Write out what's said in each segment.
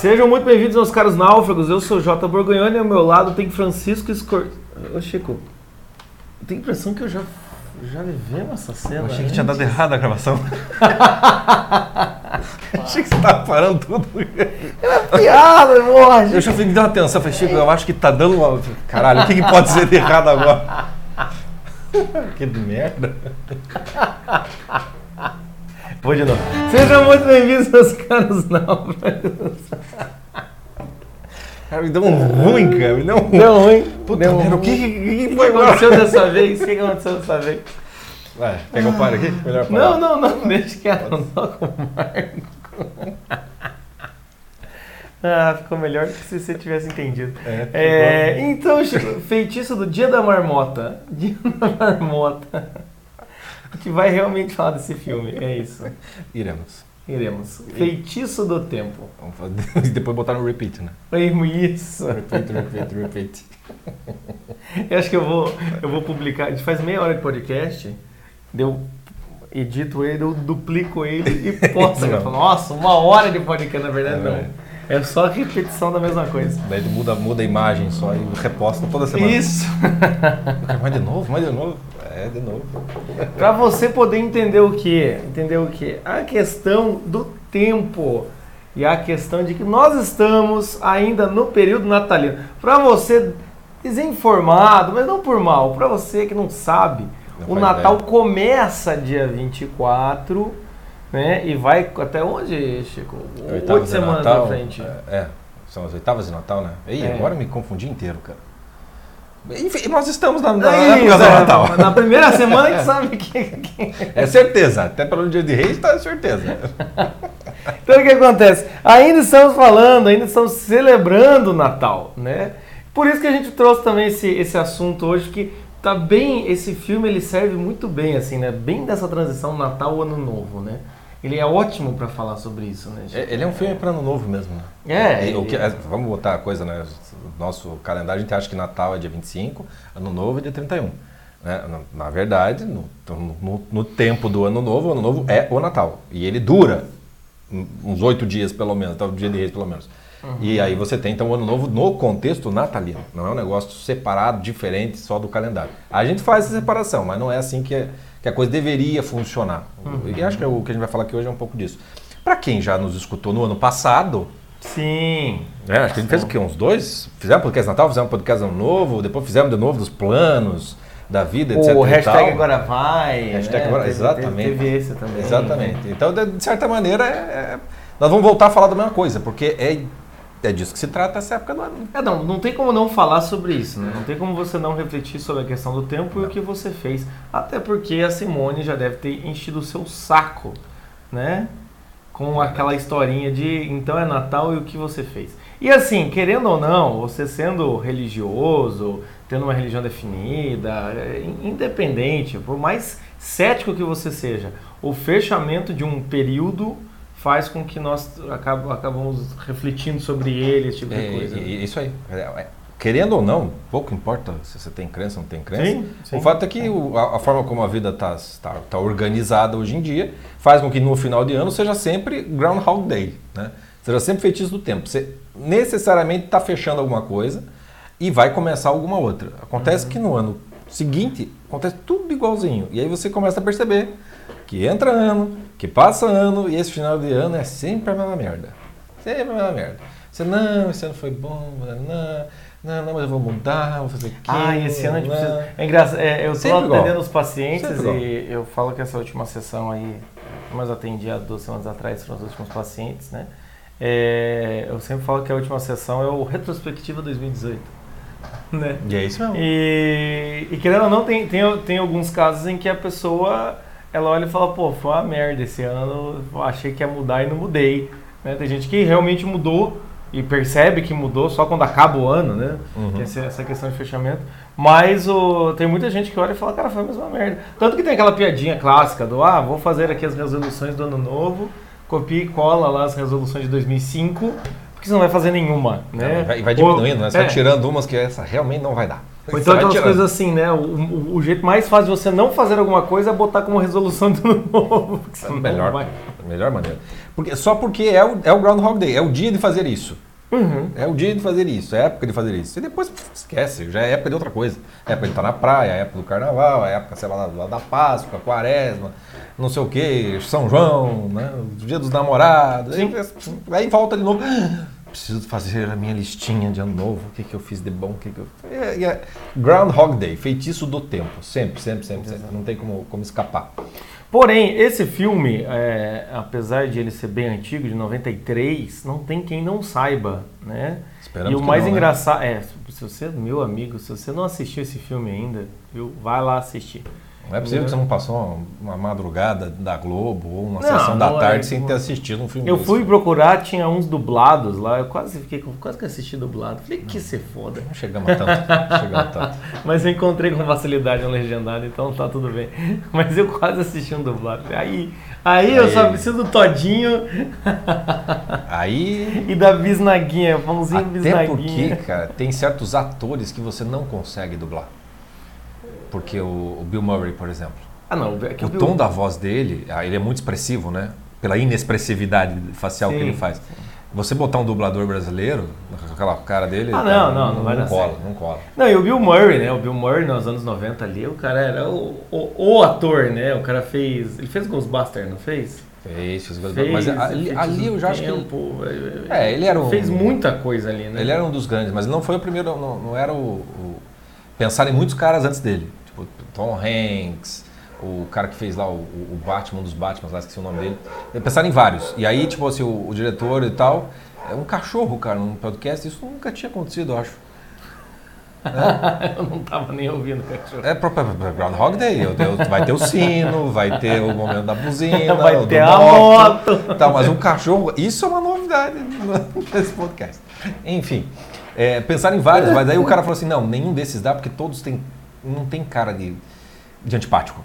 Sejam muito bem-vindos aos caros náufragos. Eu sou Jota Borgonhoni e ao meu lado tem Francisco Escor... Ô Chico, eu tenho a impressão que eu já, já vivemos essa cena. Eu achei que tinha dado errado a gravação. achei que você tava parando tudo. Piada, morra. Eu já fui me dar uma atenção. Falei, Chico, eu acho que tá dando uma. Caralho, o que, que pode ser de errado agora? que merda. Vou de novo. Sejam muito bem-vindos aos caros náufragos. Cara, me deu um ruim, cara. Me deu um Deu ruim. Puta Deu merda, o ruim. que, que, O que que foi agora? aconteceu dessa vez? O que aconteceu dessa vez? Vai, quer que eu pare aqui? Melhor parar. Não, não, não, deixa que ela não com o Marco. Ah, ficou melhor que se você tivesse entendido. É, É, então, Chico, feitiço do Dia da Marmota. Dia da Marmota. A gente vai realmente falar desse filme, é isso. Iremos. Iremos. Feitiço do Tempo. Vamos fazer. E depois botar no repeat, né? É isso. Repeat, repeat, repeat. Eu acho que eu vou, eu vou publicar. A gente faz meia hora de podcast, eu edito ele, eu duplico ele e posto. Eu Não. falo, Nossa, uma hora de podcast, na verdade, É não. verdade. É só repetição da mesma coisa. Daí muda, muda a imagem só e reposta toda semana. Isso. Mas de novo, mas de novo. É, de novo. Para você poder entender o que? Entender o que? A questão do tempo. E a questão de que nós estamos ainda no período natalino. Para você desinformado, mas não por mal, para você que não sabe, Não o Natal ideia. começa dia 24, né? E vai até onde, Chico? Oito semanas Natal, na frente. É, são as oitavas de Natal, né? Ih, É. agora me confundi inteiro, cara. Enfim, nós estamos na, na Aí, época do Zé, Natal. Na primeira semana a gente sabe que, que- É certeza, até pelo dia de reis tá certeza. Então o que acontece? Ainda estamos falando, ainda estamos celebrando o Natal, né? Por isso que a gente trouxe também esse, esse assunto hoje, que tá bem, esse filme ele serve muito bem, assim, né? Bem dessa transição Natal-Ano Novo, né? Ele é ótimo para falar sobre isso, né? É, Ele é um filme para ano novo mesmo, né? É, E o que- é, vamos botar a coisa, né? Nosso calendário, a gente acha que Natal é dia 25, Ano Novo é dia 31. Né? Na, na verdade, no, no, no tempo do Ano Novo, o Ano Novo é o Natal. E ele dura uns oito dias, pelo menos, até o dia de reis, pelo menos. E aí você tem, então, o Ano Novo no contexto natalino. Não é um negócio separado, diferente só do calendário. A gente faz essa separação, mas não é assim que, é- que a coisa deveria funcionar. E acho que o que a gente vai falar aqui hoje é um pouco disso. Para quem já nos escutou no ano passado, Sim. é, acho que a gente fez o quê? Uns dois? Fizemos podcast Natal, fizemos podcast Ano Novo, depois fizemos de novo dos planos da vida, etc. O hashtag agora vai. Hashtag né? agora- Teve- exatamente. Teve, esse também. Exatamente. Então, de, de certa maneira, é- é- nós vamos voltar a falar da mesma coisa, porque é, é disso que se trata essa época do ano. É, não, não tem como não falar sobre isso, né? Não tem como você não refletir sobre a questão do tempo e o que você fez. Até porque a Simone já deve ter enchido o seu saco, né? Com aquela historinha de então é Natal e o que você fez. E assim, querendo ou não, você sendo religioso, tendo uma religião definida, é, in- independente, por mais cético que você seja, o fechamento de um período faz com que nós acab- acabamos refletindo sobre ele, esse tipo de É, coisa. e- isso aí. É, é, querendo ou não, pouco importa se você tem crença ou não tem crença. Sim, sim. O fato é que o- a, a forma como a vida está tá, tá organizada hoje em dia faz com que no final de ano seja sempre Groundhog Day, né? Seja sempre feitiço do tempo. Você necessariamente está fechando alguma coisa e vai começar alguma outra. Acontece Uhum. que no ano seguinte acontece tudo igualzinho. E aí você começa a perceber que entra ano, que passa ano e esse final de ano é sempre a mesma merda. Sempre a mesma merda. Você, não, esse ano foi bom, não, não, não, mas eu vou mudar, vou fazer aquilo. Ah, esse ano a gente precisa. É engraçado. é, eu estou igual. atendendo os pacientes Sempre igual. e eu falo que essa última sessão aí, mas eu atendi há duas semanas atrás, foram os últimos pacientes, né? É, eu sempre falo que a última sessão é o Retrospectiva 2018. Né? E é isso mesmo. E, e querendo ou não, tem, tem, tem alguns casos em que a pessoa ela olha e fala, pô, foi uma merda esse ano, eu achei que ia mudar e não mudei. né? Tem gente que realmente mudou e percebe que mudou só quando acaba o ano, né? Uhum. Essa, essa questão de fechamento. Mas o, tem muita gente que olha e fala, cara, foi a mesma merda. Tanto que tem aquela piadinha clássica do, ah, vou fazer aqui as resoluções do ano novo, copia e cola lá as resoluções de 2005, porque você não vai fazer nenhuma, né? Vai, vai Ou- diminuindo, né? Você vai é. tirando umas que essa realmente não vai dar. Ou então aquelas coisas assim, né? O, o, o, jeito mais fácil de você não fazer alguma coisa é botar como resolução do novo. É melhor, vai... melhor maneira. Porque, só porque é o, é o Groundhog Day, é o dia de fazer isso. Uhum. É o dia de fazer isso, é a época de fazer isso. E depois esquece, já é época de outra coisa. É época de estar na praia, é época do carnaval, é época, sei lá, da Páscoa, Quaresma, não sei o que, São João, né? dia dos namorados. Aí, aí volta de novo preciso fazer a minha listinha de ano novo, o que, que eu fiz de bom, o que, que eu... É, é Groundhog Day, feitiço do tempo, sempre, sempre, sempre, sempre. não tem como, como escapar. Porém, esse filme, é, apesar de ele ser bem antigo, de 93, não tem quem não saiba, né? Esperamos e o mais não, engraçado, né? é, se você, meu amigo, se você não assistiu esse filme ainda, viu, vai lá assistir. Não é possível que você não passou uma, madrugada da Globo ou uma não, sessão da tarde é, sem ter assistido um filme Eu desse. fui procurar, tinha uns dublados lá, eu quase fiquei quase que assisti dublado. Falei, que ser foda. Não chegamos a tanto, chegamos tanto. Mas eu encontrei com facilidade no legendado, então tá tudo bem. Mas eu quase assisti um dublado. Aí, aí, aí eu só preciso do Todinho. Aí. e da Bisnaguinha, pãozinho Até Bisnaguinha. porque, cara, tem certos atores que você não consegue dublar. Porque o, o Bill Murray, por exemplo. Ah, não. É o, o tom da voz dele, ah, ele é muito expressivo, né? Pela inexpressividade facial sim, que ele faz. Você botar um dublador brasileiro, aquela cara dele. Ah, não, não, não, não vai não cola, não cola. Não, e o Bill Murray, né? O Bill Murray nos anos 90 ali, o cara era o, o, o ator, né? O cara fez. Ele fez Ghostbusters, não fez? Fez, fez Ghostbusters. Mas ali, ali eu já acho que. Ele, é, ele era um, Fez muita coisa ali, né? Ele era um dos grandes, mas não foi o primeiro, não, não era o, o. Pensaram em muitos caras antes dele. Tom Hanks, o cara que fez lá o, o Batman, um dos Batman, lá esqueci o nome dele. Pensaram em vários. E aí, tipo assim, o, o diretor e tal, é um cachorro, cara, num podcast, isso nunca tinha acontecido, eu acho. É? eu não tava nem ouvindo o cachorro. É para Groundhog Day. Vai ter o sino, vai ter o momento da buzina, vai ter a moto. moto. Tá, mas um cachorro, isso é uma novidade nesse podcast. Enfim, é, pensar em vários, mas aí o cara falou assim: não, nenhum desses dá, porque todos têm não tem cara de, de antipático.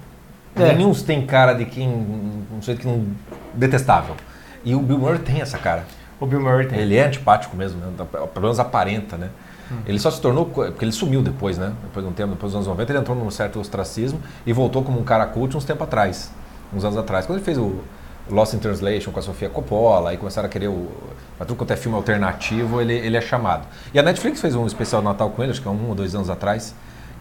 É. Nenhum tem cara de quem. um sujeito que não. detestável. E o Bill Murray tem essa cara. O Bill Murray tem. Ele é antipático mesmo, né? pelo menos aparenta, né? Hum. Ele só se tornou. Porque ele sumiu depois, né? Depois de um tempo, depois dos anos 90, ele entrou num certo ostracismo e voltou como um cara cult uns tempos atrás. Uns anos atrás. Quando ele fez o Lost in Translation com a Sofia Coppola, aí começaram a querer o. Para tudo quanto é filme alternativo, ele, ele é chamado. E a Netflix fez um especial de Natal com ele, acho que há um ou dois anos atrás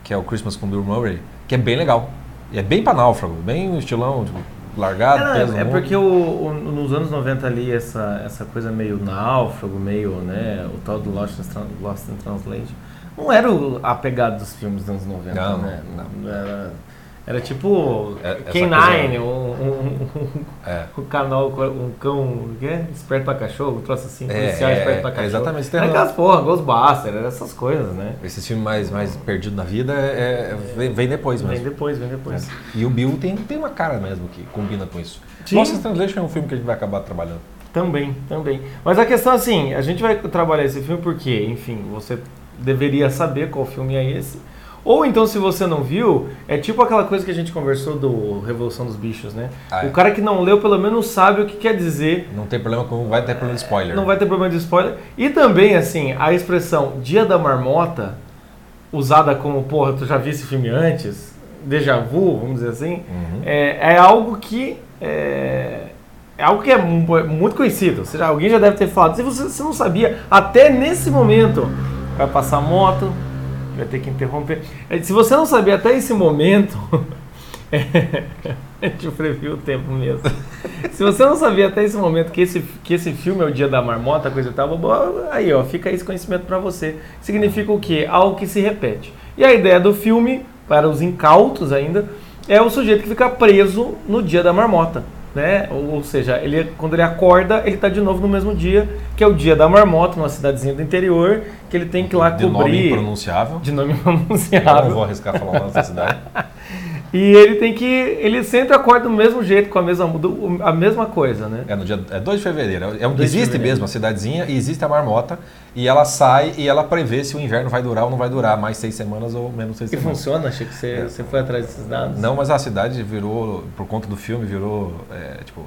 que é o Christmas com Bill Murray, que é bem legal. E é bem para náufrago, bem estilão, tipo, largado, é, peso. É, porque o, o, nos anos 90 ali, essa, essa coisa meio náufrago, meio, né, o tal do Lost in, Lost in Translation, não era a pegada dos filmes dos anos 90, não, né? Não. Era era tipo é, K9, um, um, um, é. um, canal, um cão, o quê? Esperto pra cachorro, um troço assim, é, policial é, esperto pra cachorro. exatamente. Era aquelas porra, Ghostbusters, essas coisas, né? Esse filme mais, mais perdido na vida é, vem, vem, depois mesmo. Vem depois, vem depois. E o Bill tem, tem uma cara mesmo que combina com isso. Sim. Lost Translation é um filme que a gente vai acabar trabalhando. Também, também. Mas a questão assim, a gente vai trabalhar esse filme porque, enfim, você deveria saber qual filme é esse ou então, se você não viu, é tipo aquela coisa que a gente conversou do Revolução dos Bichos, né? Ah, é. O cara que não leu, pelo menos sabe o que quer dizer. Não tem problema com. Vai ter problema de spoiler. Não vai ter problema de spoiler. E também, assim, a expressão Dia da Marmota, usada como, porra, tu já viu esse filme antes? Déjà vu, vamos dizer assim, uhum. é, é, algo que. É, é algo que é muito conhecido. Seja, alguém já deve ter falado. Se você, você não sabia, até nesse momento, vai passar moto, vai ter que interromper. É, se você não sabia até esse momento, a gente previu o tempo mesmo. Se você não sabia até esse momento que esse, que esse filme é o dia da marmota, coisa e tal, aí ó, fica esse conhecimento para você. Significa o quê? Algo que se repete. E a ideia do filme, para os incautos ainda, é o sujeito que fica preso no dia da marmota né? Ou, ou, seja, ele quando ele acorda, ele está de novo no mesmo dia, que é o dia da marmota, numa cidadezinha do interior, que ele tem que ir lá de cobrir. De nome impronunciável. De nome impronunciável. Eu não vou arriscar falar o nome da cidade. E ele tem que. Ele sempre acorda do mesmo jeito, com a mesma, a mesma coisa, né? É no dia é 2 de fevereiro. É, existe mesmo a cidadezinha e existe a marmota, e ela sai e ela prevê se o inverno vai durar ou não vai durar mais seis semanas ou menos seis E semanas. funciona? Achei que você, você foi atrás desses dados. Não, mas a cidade virou, por conta do filme, virou é, tipo,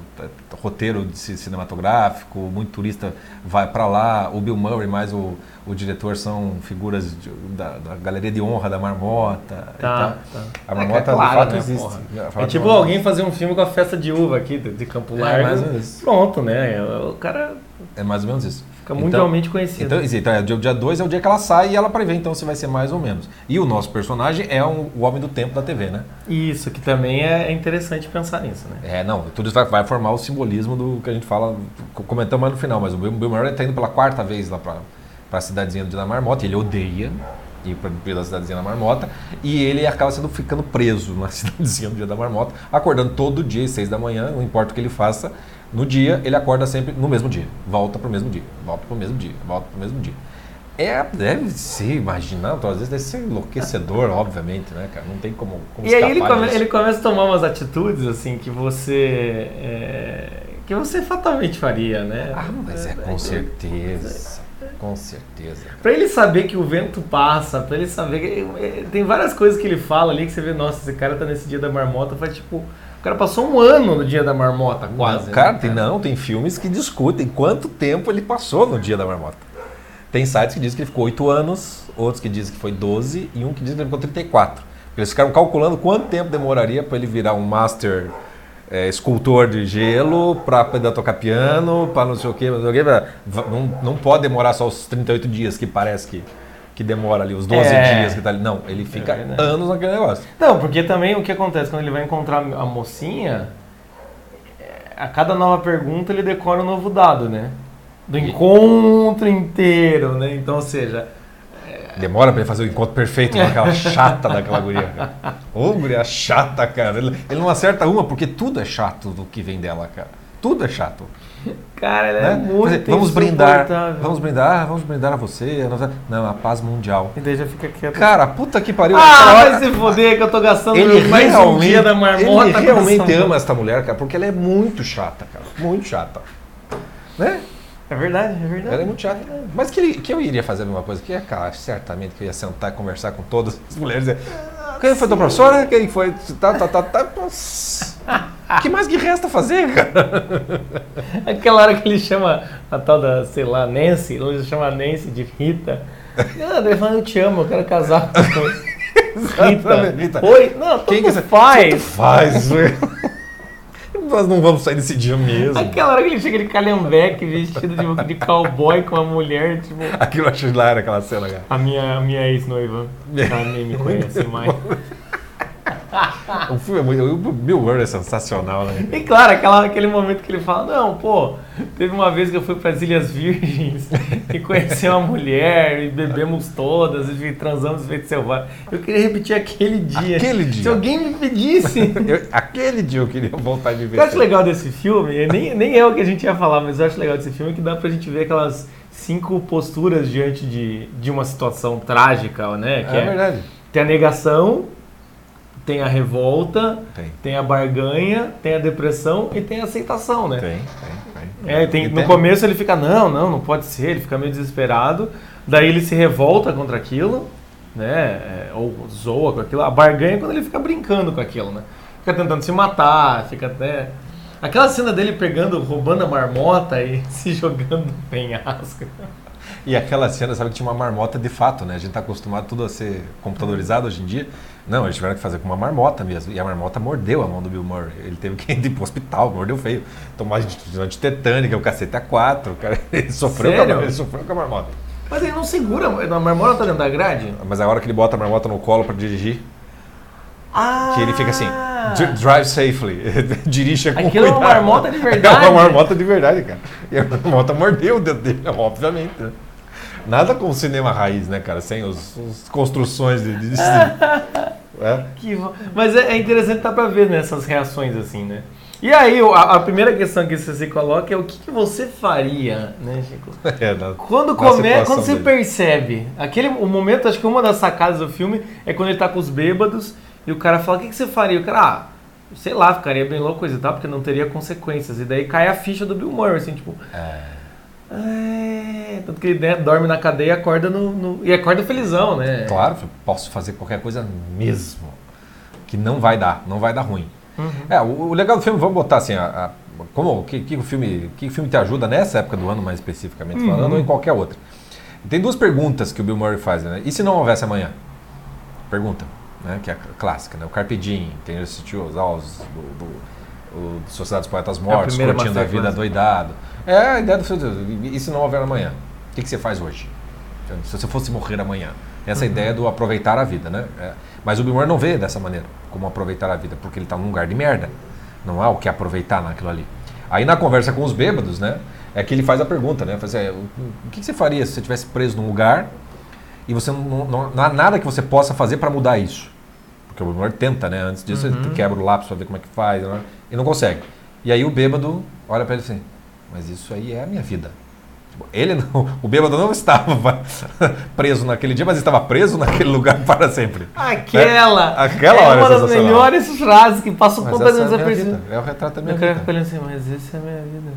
roteiro cinematográfico, muito turista vai pra lá. O Bill Murray mais o, o diretor são figuras de- da, da galeria de honra da Marmota. e Tá, tá. A Marmota É claro, de fato né, existe. porra. É Marmota- tipo alguém fazer um filme com a festa de uva aqui de de Campo É, Largo. mais ou menos isso. Pronto, né? O cara É mais ou menos isso. Fica Então- mundialmente conhecido. Então, então é, o dia 2 é o dia que ela sai e ela prevê então se vai ser mais ou menos. E o nosso personagem é um- o homem do tempo da TV, né? Isso, que também é interessante pensar nisso, né? É, não, tudo isso vai, vai formar o simbolismo do que a gente fala, co- comentamos mais no final, mas o Bill, Murray está indo pela quarta vez lá para a cidadezinha do Dia da Marmota, ele odeia ir para a cidadezinha da Marmota, e ele acaba sendo ficando preso na cidadezinha do Dia da Marmota, acordando todo dia às seis da manhã, não importa o que ele faça, no dia ele acorda sempre no mesmo dia, volta para o mesmo dia, volta para o mesmo dia, volta para o mesmo dia. É, deve ser, imaginar, então, às vezes deve ser enlouquecedor, obviamente, né, cara? Não tem como, como E aí ele, come- ele começa a tomar umas atitudes, assim, que você. é, que você fatalmente faria, né? Ah, mas é com certeza. Com certeza. Pra ele saber que o vento passa, pra ele saber que. é, Tem várias coisas que ele fala ali que você vê, nossa, esse cara tá nesse dia da marmota, faz tipo. O cara passou um ano no dia da marmota, quase. Cara, né, tem, não, tem filmes que discutem quanto tempo ele passou no dia da marmota. Tem sites que dizem que ele ficou 8 anos, outros que dizem que foi 12 e um que diz que ele ficou 34. Eles ficaram calculando quanto tempo demoraria para ele virar um master é, escultor de gelo, para aprender a tocar piano, para não sei o quê, não sei o quê. Não, não pode demorar só os 38 dias que parece que, que demora ali, os 12 É. dias que tá ali. Não, ele fica verdade. anos naquele negócio. Não, porque também o que acontece quando ele vai encontrar a mocinha, é, a cada nova pergunta ele decora um novo dado, né? Do encontro inteiro, né? Então, ou seja, Demora pra ele fazer o encontro perfeito com aquela chata daquela guria, cara. Ô, guria chata, cara. Ele, ele não acerta uma porque tudo é chato do que vem dela, cara. Tudo é chato. Cara, ele é né? muito Quer dizer, vamos brindar, vamos brindar, vamos brindar a você. a nossa- Não, a paz mundial. E daí já fica quieto. Cara, puta que pariu. ah, hora- vai se foder que eu tô gastando ele mais um realmente, dia da marmota. ele realmente ama essa mulher, cara, porque ela é muito chata, cara. Muito chata. Né? É verdade, é verdade. Ela é muito chata. Mas que, que eu iria fazer a mesma coisa? Que é, cara, certamente que eu ia sentar e conversar com todas as mulheres dizer, quem foi tua professora? Quem foi? Tá, tá, tá, tá. O que mais que resta fazer, cara? Aquela hora que ele chama a tal da, sei lá, Nancy, ele chama a Nancy de Rita. Ah, ele fala, eu te amo, eu quero casar com você. Rita. Rita. Oi? Não, Quem que faz. Faz, velho. Nós não vamos sair desse dia mesmo. Aquela hora que ele chega de calhambeque, vestido de, de cowboy com a mulher, tipo... Aquilo eu acho hilário, aquela cena, cara. A minha, a minha ex-noiva, ela nem me conhece mais. O filme é muito. O Bill Murray é sensacional, né? E claro, aquela, aquele momento que ele fala, não, pô, teve uma vez que eu fui para as Ilhas Virgens e conheci uma mulher e bebemos todas e transamos feito selvagem. Eu queria repetir aquele dia. Aquele dia. Se alguém me pedisse. Eu- aquele dia eu queria voltar de O ver. que eu acho legal desse filme, nem, nem é o que a gente ia falar, mas eu acho legal desse filme que dá pra gente ver aquelas cinco posturas diante de, de uma situação trágica, né? Que É verdade. tem a negação, tem a revolta, Tem. tem a barganha, tem a depressão e tem a aceitação, né? Tem, tem, tem. É, tem, no tem- começo ele fica, não, não, não pode ser, ele fica meio desesperado, daí ele se revolta contra aquilo, né? é, ou zoa com aquilo. A barganha é quando ele fica brincando com aquilo, né? Fica tentando se matar, fica até. Aquela cena dele pegando, roubando a marmota e se jogando no penhasco. E aquela cena, sabe que tinha uma marmota de fato, né? A gente tá acostumado tudo a ser computadorizado hoje em dia. Não, eles tiveram que fazer com uma marmota mesmo. E a marmota mordeu a mão do Bill Murray. Ele teve que ir pro hospital, mordeu feio. Tomar antitetânica, o cacete a quatro. Cara, ele sofreu, com a, ele sofreu com a marmota. Mas ele não segura, a marmota tá dentro da grade? Mas a hora que ele bota a marmota no colo para dirigir, Ah! que ele fica assim, "Dri- drive safely, dirija com Aquilo é uma cuidado. marmota de É verdade. uma marmota de verdade, cara. E a marmota mordeu o dedo dele, obviamente. né? Nada com o cinema raiz, né, cara? Sem os, os construções de... de- de- é. Que Mas é, é interessante tá pra ver nessas reações assim, né? E aí, a, a primeira questão que você se coloca é o que, que você faria, né, Chico? É, na- Quando come, quando você dele. percebe, aquele o momento, acho que uma das sacadas do filme é quando ele tá com os bêbados e o cara fala: "O que, que você faria?" O cara, ah, sei lá, ficaria bem louco e tal, porque não teria consequências. E daí cai a ficha do Bill Murray, assim, tipo, É. É, tanto que ele né, dorme na cadeia e acorda no, no- e acorda felizão, né? Claro, posso fazer qualquer coisa mesmo. Que não vai dar, não vai dar ruim. É, o, o legal do filme, vamos botar assim, a, a- como que, que o filme, que o filme te ajuda nessa época do ano mais especificamente falando, Uhum. ou em qualquer outra. Tem duas perguntas que o Bill Murray faz, né? E se não houvesse amanhã? Pergunta, né? Que é a clássica, né? O Carpe Diem, quem assistiu aos aulas do, do, o Sociedade dos Poetas Mortos, primeira curtindo a vida doidado. É a ideia do filme. E se não houver amanhã? O que, que você faz hoje? Se você fosse morrer amanhã. Essa Uhum. ideia do aproveitar a vida, né? É, Mas o Bill não vê dessa maneira, como aproveitar a vida, porque ele está num lugar de merda. Não há o que aproveitar naquilo ali. Aí na conversa com os bêbados, né? É que ele faz a pergunta, né? Faz, é, o, que que você faria se você estivesse preso num lugar e você não, não, não há nada que você possa fazer para mudar isso? Porque o Bill tenta, né? Antes disso, ele quebra o lápis para ver como é que faz, né? e não consegue. E aí o bêbado olha para ele assim, mas isso aí é a minha vida. Tipo, Ele não, o bêbado não estava preso naquele dia, mas estava preso naquele lugar para sempre. Aquela! É, aquela é hora é uma das melhores frases que passam Mas completamente é a minha desapercebido. vida, é o retrato da minha Eu quero vida. ficar olhando assim, mas essa é a minha vida.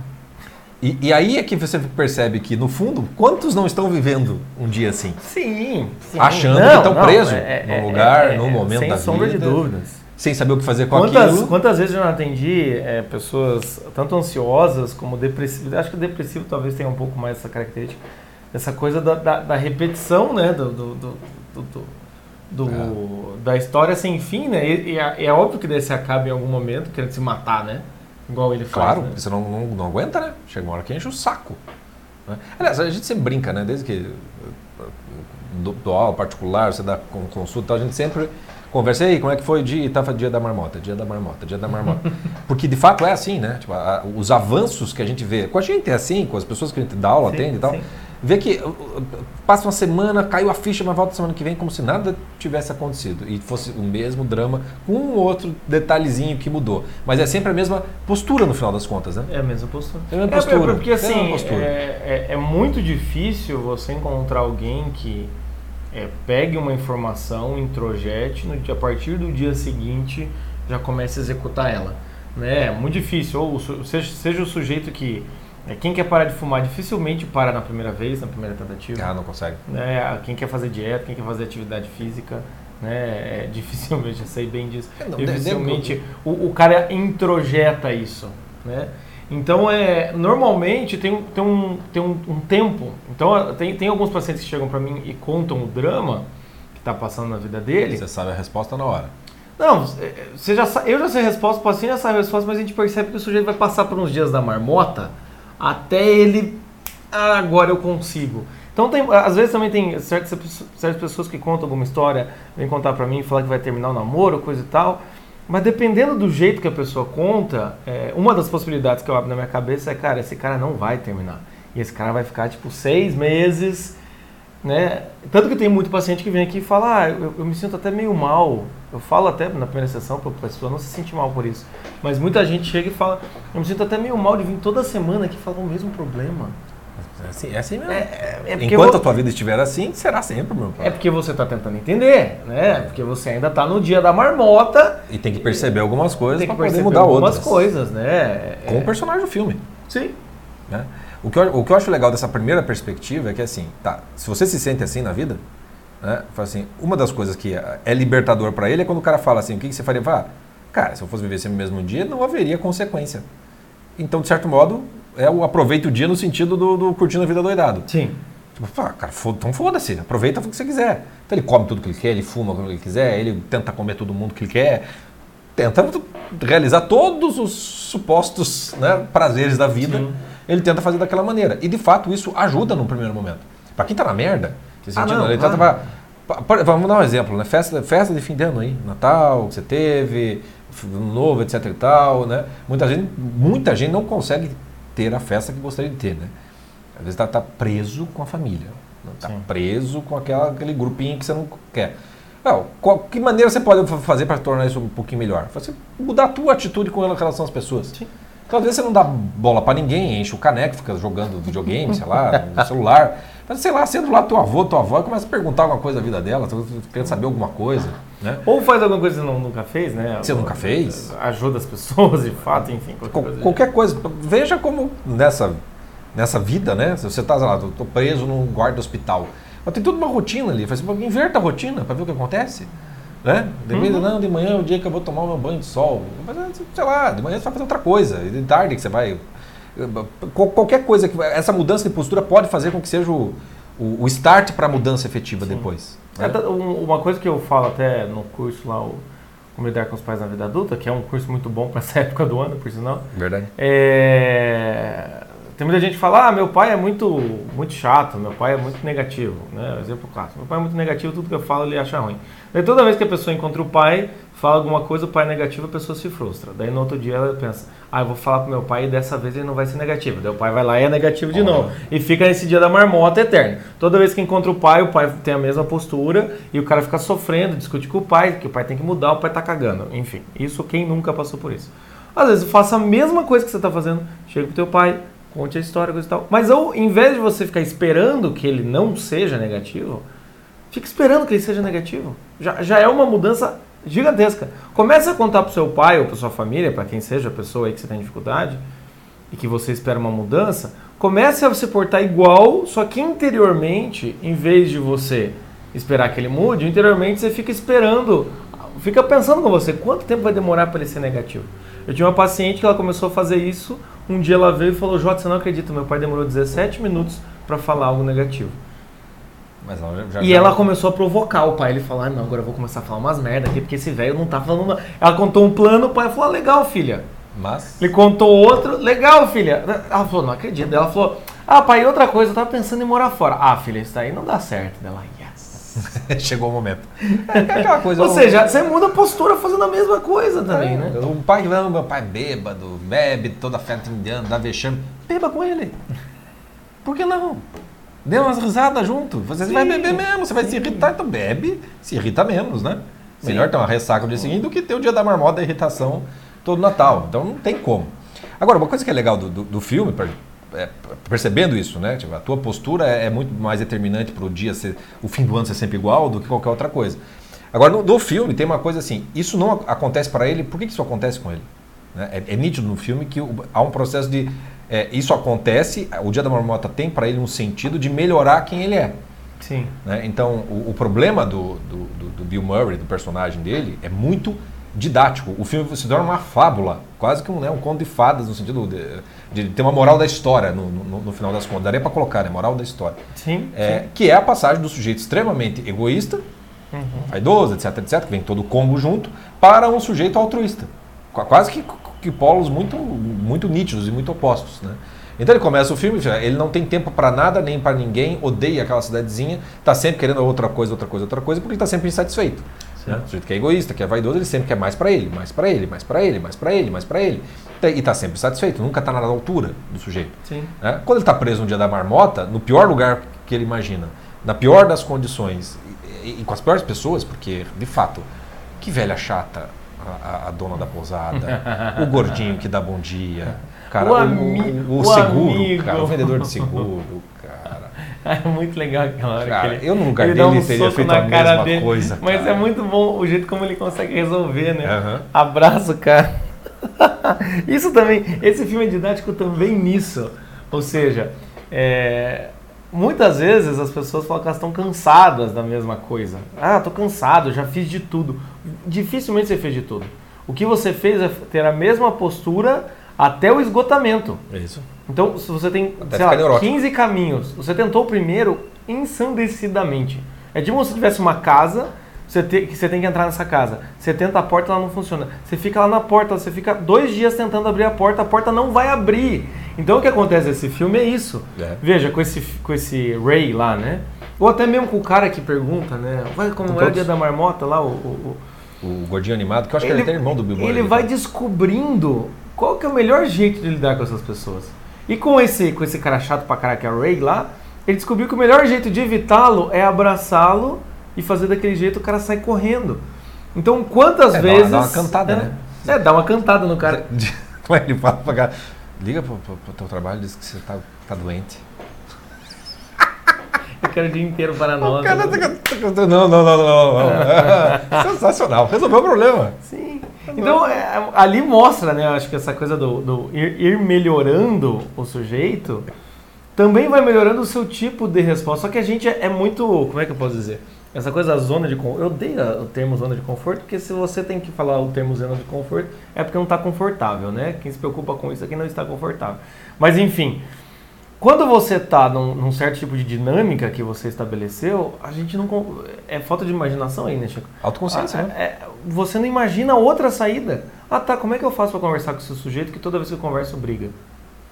E, e aí é que você percebe que, no fundo, quantos não estão vivendo um dia assim? Sim, sim. Achando Não, que estão presos é- num é- lugar, é- num é- momento sem da sombra vida. de dúvidas. Sem saber o que fazer com Quantas, aquilo. quantas vezes eu não atendi é, pessoas tanto ansiosas como depressivas? Acho que o depressivo talvez tenha um pouco mais essa característica. Essa coisa da, da, da repetição, né? Do, do, do, do- do- do- da história sem fim, né? E, e é, é óbvio que daí você acaba em algum momento querendo se matar, né? Igual ele faz. Claro, né? você não, não, não aguenta, né? Chega uma hora que enche o saco. né? Aliás, a gente sempre brinca, né? Desde que eh, do, do aula particular, você dá consulta, e tal, a gente sempre conversa, aí, como é que foi o dia? Dia da marmota, dia da marmota, dia da marmota. Porque de fato é assim, né? Tipo, a- os avanços que a gente vê, com a gente é assim, com as pessoas que a gente dá aula, Sim, atende e tal, sim. vê que uh, uh, passa uma semana, caiu a ficha, mas volta semana que vem como se nada tivesse acontecido. E fosse o mesmo drama, com um outro detalhezinho que mudou. Mas é sempre a mesma postura no final das contas, né? É a mesma postura. É a mesma É, postura. porque É a assim, postura. é, é- é muito difícil você encontrar alguém que é, pegue uma informação, introjete, no, a partir do dia seguinte já comece a executar ela. Né? É muito difícil. Ou seja, seja o sujeito que. é, quem quer parar de fumar dificilmente para na primeira vez, na primeira tentativa. Ah, não consegue. né? Quem quer fazer dieta, quem quer fazer atividade física, né? É, dificilmente, eu sei bem disso. É, não, de- de- dificilmente o, o cara introjeta isso, né? Então, é, normalmente tem, um- tem, um, tem um, um tempo. Então, tem, tem alguns pacientes que chegam para mim e contam o drama que está passando na vida dele. Você sabe a resposta na hora. Não, é, você já, sa- eu já sei a resposta, o paciente já sabe a resposta, mas a gente percebe que o sujeito vai passar por uns dias da marmota até ele. "Ah, agora eu consigo. Então, tem, às vezes também tem certas, certas pessoas que contam alguma história, vêm contar pra mim e falar que vai terminar o namoro, coisa e tal. Mas dependendo do jeito que a pessoa conta, é, uma das possibilidades que eu abro na minha cabeça é, cara, esse cara não vai terminar. E esse cara vai ficar, tipo, seis meses né? Tanto que tem muito paciente que vem aqui e fala, ah, eu, eu me sinto até meio mal. Eu falo até na primeira sessão para a pessoa não se sentir mal por isso. Mas muita gente chega e fala, eu me sinto até meio mal de vir toda semana aqui falar o mesmo problema. É assim, é assim mesmo. É, é porque Enquanto vo- a tua vida estiver assim, será sempre, meu é porque você está tentando entender, né? Porque você ainda está no dia da marmota, E tem que perceber algumas coisas para poder mudar algumas outras. coisas, né? Com o É, personagem do filme. sim. né? O, que eu, o que eu acho legal dessa primeira perspectiva é que assim, tá, se você se sente assim na vida, né, assim, uma das coisas que é, é libertador para ele é quando o cara fala assim, o que, que você faria? Fala, cara, se eu fosse viver sempre no mesmo dia, não haveria consequência. Então, de certo modo, é o aproveita o dia no sentido do, do curtindo a vida doidado. Sim. Tipo, fala, cara, foda- então foda-se, aproveita o que você quiser. Então ele come tudo que ele quer, ele fuma quando ele quiser, ele tenta comer todo mundo que ele quer, tenta realizar todos os supostos né, prazeres da vida, Sim. ele tenta fazer daquela maneira. E de fato isso ajuda num primeiro momento. Pra quem tá na merda, se Ah, não, ele claro. tenta pra- pra- pra- Vamos dar um exemplo, né? Festa, festa de fim de ano aí, Natal, que você teve, Ano Novo, etc e tal, né? Muita gente, muita gente não consegue ter a festa que gostaria de ter, né? Às vezes tá, tá preso com a família. Está Sim. preso com aquela, aquele grupinho que você não quer. Não, qual, que maneira você pode fa- fazer para tornar isso um pouquinho melhor? Você mudar a tua atitude com relação às pessoas. Sim. Então, às vezes você não dá bola para ninguém, enche o caneco, fica jogando videogame, sei lá, no celular. Mas, sei lá, sendo lá teu avô, tua avó, começa a perguntar alguma coisa da vida dela, querendo saber alguma coisa, né? Ou faz alguma coisa que você não- nunca fez, né? Você nunca fez? Ajuda as pessoas, de fato, enfim. Qualquer Qual- coisa. qualquer coisa. Veja como nessa nessa vida, né? Se você tá, sei lá, tô, tô preso num guarda hospital. Mas tem toda uma rotina ali. Faz, inverta a rotina para ver o que acontece. Né? De Uhum. não, de manhã é o dia que eu vou tomar o meu banho de sol. Mas, sei lá, de manhã você vai fazer outra coisa. E de tarde que você vai. Qual- Qualquer coisa que. Essa mudança de postura pode fazer com que seja o, o, o start para a mudança efetiva depois. É, né? tá- um- uma coisa que eu falo até no curso lá, o Como Lidar com os Pais na Vida Adulta, que é um curso muito bom para essa época do ano, por sinal. Verdade. É, Tem muita gente que fala, ah, meu pai é muito, muito chato, meu pai é muito negativo, né? Exemplo clássico. Meu pai é muito negativo, tudo que eu falo ele acha ruim. Daí toda vez que a pessoa encontra o pai, fala alguma coisa, o pai é negativo, a pessoa se frustra. Daí no outro dia ela pensa, ah, eu vou falar pro meu pai e dessa vez ele não vai ser negativo. Daí o pai vai lá e é negativo de Ó. novo. E fica nesse dia da marmota eterna. Toda vez que encontra o pai, o pai tem a mesma postura e o cara fica sofrendo, discute com o pai, que o pai tem que mudar, o pai tá cagando. Enfim, isso quem nunca passou por isso. Às vezes faça a mesma coisa que você tá fazendo, chega pro teu pai, conte a história, coisa e tal. Mas ao invés de você ficar esperando que ele não seja negativo, fica esperando que ele seja negativo. Já, já é uma mudança gigantesca. Começa a contar pro seu pai ou pra sua família, para quem seja a pessoa aí que você tem dificuldade e que você espera uma mudança, comece a se portar igual, só que interiormente, em vez de você esperar que ele mude, interiormente você fica esperando, fica pensando com você, quanto tempo vai demorar para ele ser negativo? Eu tinha uma paciente que ela começou a fazer isso, um dia ela veio e falou, Jota, você não acredita, meu pai demorou 17 minutos para falar algo negativo. Mas ela já, já- E já- ela começou a provocar o pai. Ele falou: ah, não, agora eu vou começar a falar umas merda aqui, porque esse velho não tá falando. nada." Ela contou um plano, o pai falou: ah, legal, filha. Mas. Ele contou outro, legal, filha. Ela falou: não acredito. Ela falou: ah, pai, outra coisa, eu tava pensando em morar fora. Ah, filha, isso daí não dá certo. Ela. Chegou o momento. É aquela coisa. Ou o- seja, você muda a postura fazendo a mesma coisa também, né? O pai, não, meu pai é bêbado, bebe toda a festa indiana, dá vexame. Beba com ele. Por que não? Dê umas risadas junto. Você Sim. vai beber mesmo, você vai se irritar, então bebe, se irrita menos, né? Sim. Melhor ter uma ressaca no dia seguinte do que ter o dia da marmota da irritação todo Natal. Então não tem como. Agora, uma coisa que é legal do, do, do filme, é, percebendo isso, né? Tipo, a tua postura é, é muito mais determinante para o dia ser, o fim do ano ser sempre igual do que qualquer outra coisa. Agora, no, no filme tem uma coisa assim, isso não ac- acontece para ele, por que, que isso acontece com ele? Né? É, é nítido no filme que o- há um processo de. é, isso acontece, o Dia da Marmota tem para ele um sentido de melhorar quem ele é. Sim. né? Então, o, o problema do, do, do- do Bill Murray, do personagem dele, é muito didático. O filme se torna uma fábula, quase que um, né, um conto de fadas, no sentido de, de ter uma moral da história no, no- no final das contas. Daria para colocar, né? Moral da história. Sim. É, que é a passagem do sujeito extremamente egoísta, Uhum. vaidoso, etc, etc, que vem todo o combo junto, para um sujeito altruísta. Qu- Quase que, que polos muito, muito nítidos e muito opostos. Né? Então ele começa o filme, ele não tem tempo para nada, nem para ninguém, odeia aquela cidadezinha, está sempre querendo outra coisa, outra coisa, outra coisa, porque está sempre insatisfeito. O sujeito que é egoísta, que é vaidoso, ele sempre quer mais para ele, mais para ele, mais para ele, mais para ele, mais para ele. E está sempre satisfeito, nunca está na altura do sujeito. Né? Quando ele está preso no dia da marmota, no pior lugar que ele imagina, na pior das condições e, e- com as piores pessoas, porque, de fato, que velha chata a, a- dona da pousada, o gordinho que dá bom dia, cara, O o, o- o seguro, cara, o vendedor de seguro, cara. É muito legal aquela hora Cara, que ele, eu lugar ele dele um teria feito na a cara mesma dele. coisa, Mas cara. é muito bom o jeito como ele consegue resolver, né? Aham. Abraço, cara. Isso também, esse filme é didático também nisso. Ou seja, é, muitas vezes as pessoas falam que elas estão cansadas da mesma coisa. Ah, tô cansado, já fiz de tudo. Dificilmente você fez de tudo. O que você fez é ter a mesma postura até o esgotamento. Isso. Então, se você tem, Até sei lá, neurótico. 15 caminhos, você tentou o primeiro ensandecidamente. É tipo se você tivesse uma casa, você te- você tem que entrar nessa casa. Você tenta a porta, ela não funciona. Você fica lá na porta, você fica dois dias tentando abrir a porta, a porta não vai abrir. Então, o que acontece nesse filme é isso. É. Veja, com esse, com esse Ray lá, né? Ou até mesmo com o cara que pergunta, né? Vai comemorar o dia da marmota lá, o- o- o, O gordinho animado, que eu acho que ele é até irmão do Bill ele vai descobrindo qual que é o melhor jeito de lidar com essas pessoas. E com esse, com esse cara chato pra caralho que é o Ray lá, ele descobriu que o melhor jeito de evitá-lo é abraçá-lo e fazer daquele jeito o cara sai correndo. Então, quantas É, dá uma- vezes... dá uma cantada, é, né? É, dá uma cantada no cara. Como é que ele fala pra cara? Liga pro, pro, pro teu trabalho e diz que você tá, tá doente. Eu quero o dia inteiro para nós. O cara tá- tá- Não, não, não, não, não. Sensacional. Resolveu o problema. Sim. Então, é, ali mostra, né? eu Acho que essa coisa do, do ir, ir melhorando o sujeito também vai melhorando o seu tipo de resposta. Só que a gente é, é muito, como é que eu posso dizer? Essa coisa da zona de conforto. Eu odeio o termo zona de conforto, porque se você tem que falar o termo zona de conforto, é porque não está confortável, né? Quem se preocupa com isso aqui não está confortável. Mas enfim, quando você está num, num, certo tipo de dinâmica que você estabeleceu, a gente não. É falta de imaginação aí, né, Chico? Autoconsciência, ah, né? É, você não imagina outra saída. Ah, tá, como é que eu faço para conversar com esse sujeito que toda vez que eu converso briga?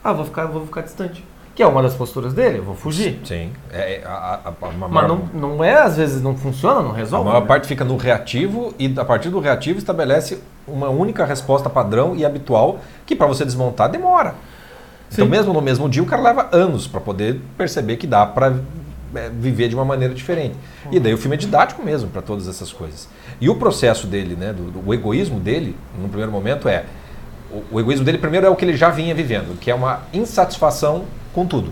Ah, vou ficar, vou ficar distante. Que é uma das posturas dele, eu vou fugir. Sim. É, é a, a, a, Mas não, não é, às vezes, não funciona, não resolve. A maior né? parte fica no reativo e a partir do reativo estabelece uma única resposta padrão e habitual que para você desmontar demora. Então, mesmo no mesmo dia, o cara leva anos para poder perceber que dá para viver de uma maneira diferente. E daí o filme é didático mesmo para todas essas coisas. E o processo dele, né, do, do- o egoísmo dele, no primeiro momento, é. O, o egoísmo dele, primeiro, é o que ele já vinha vivendo, que é uma insatisfação com tudo.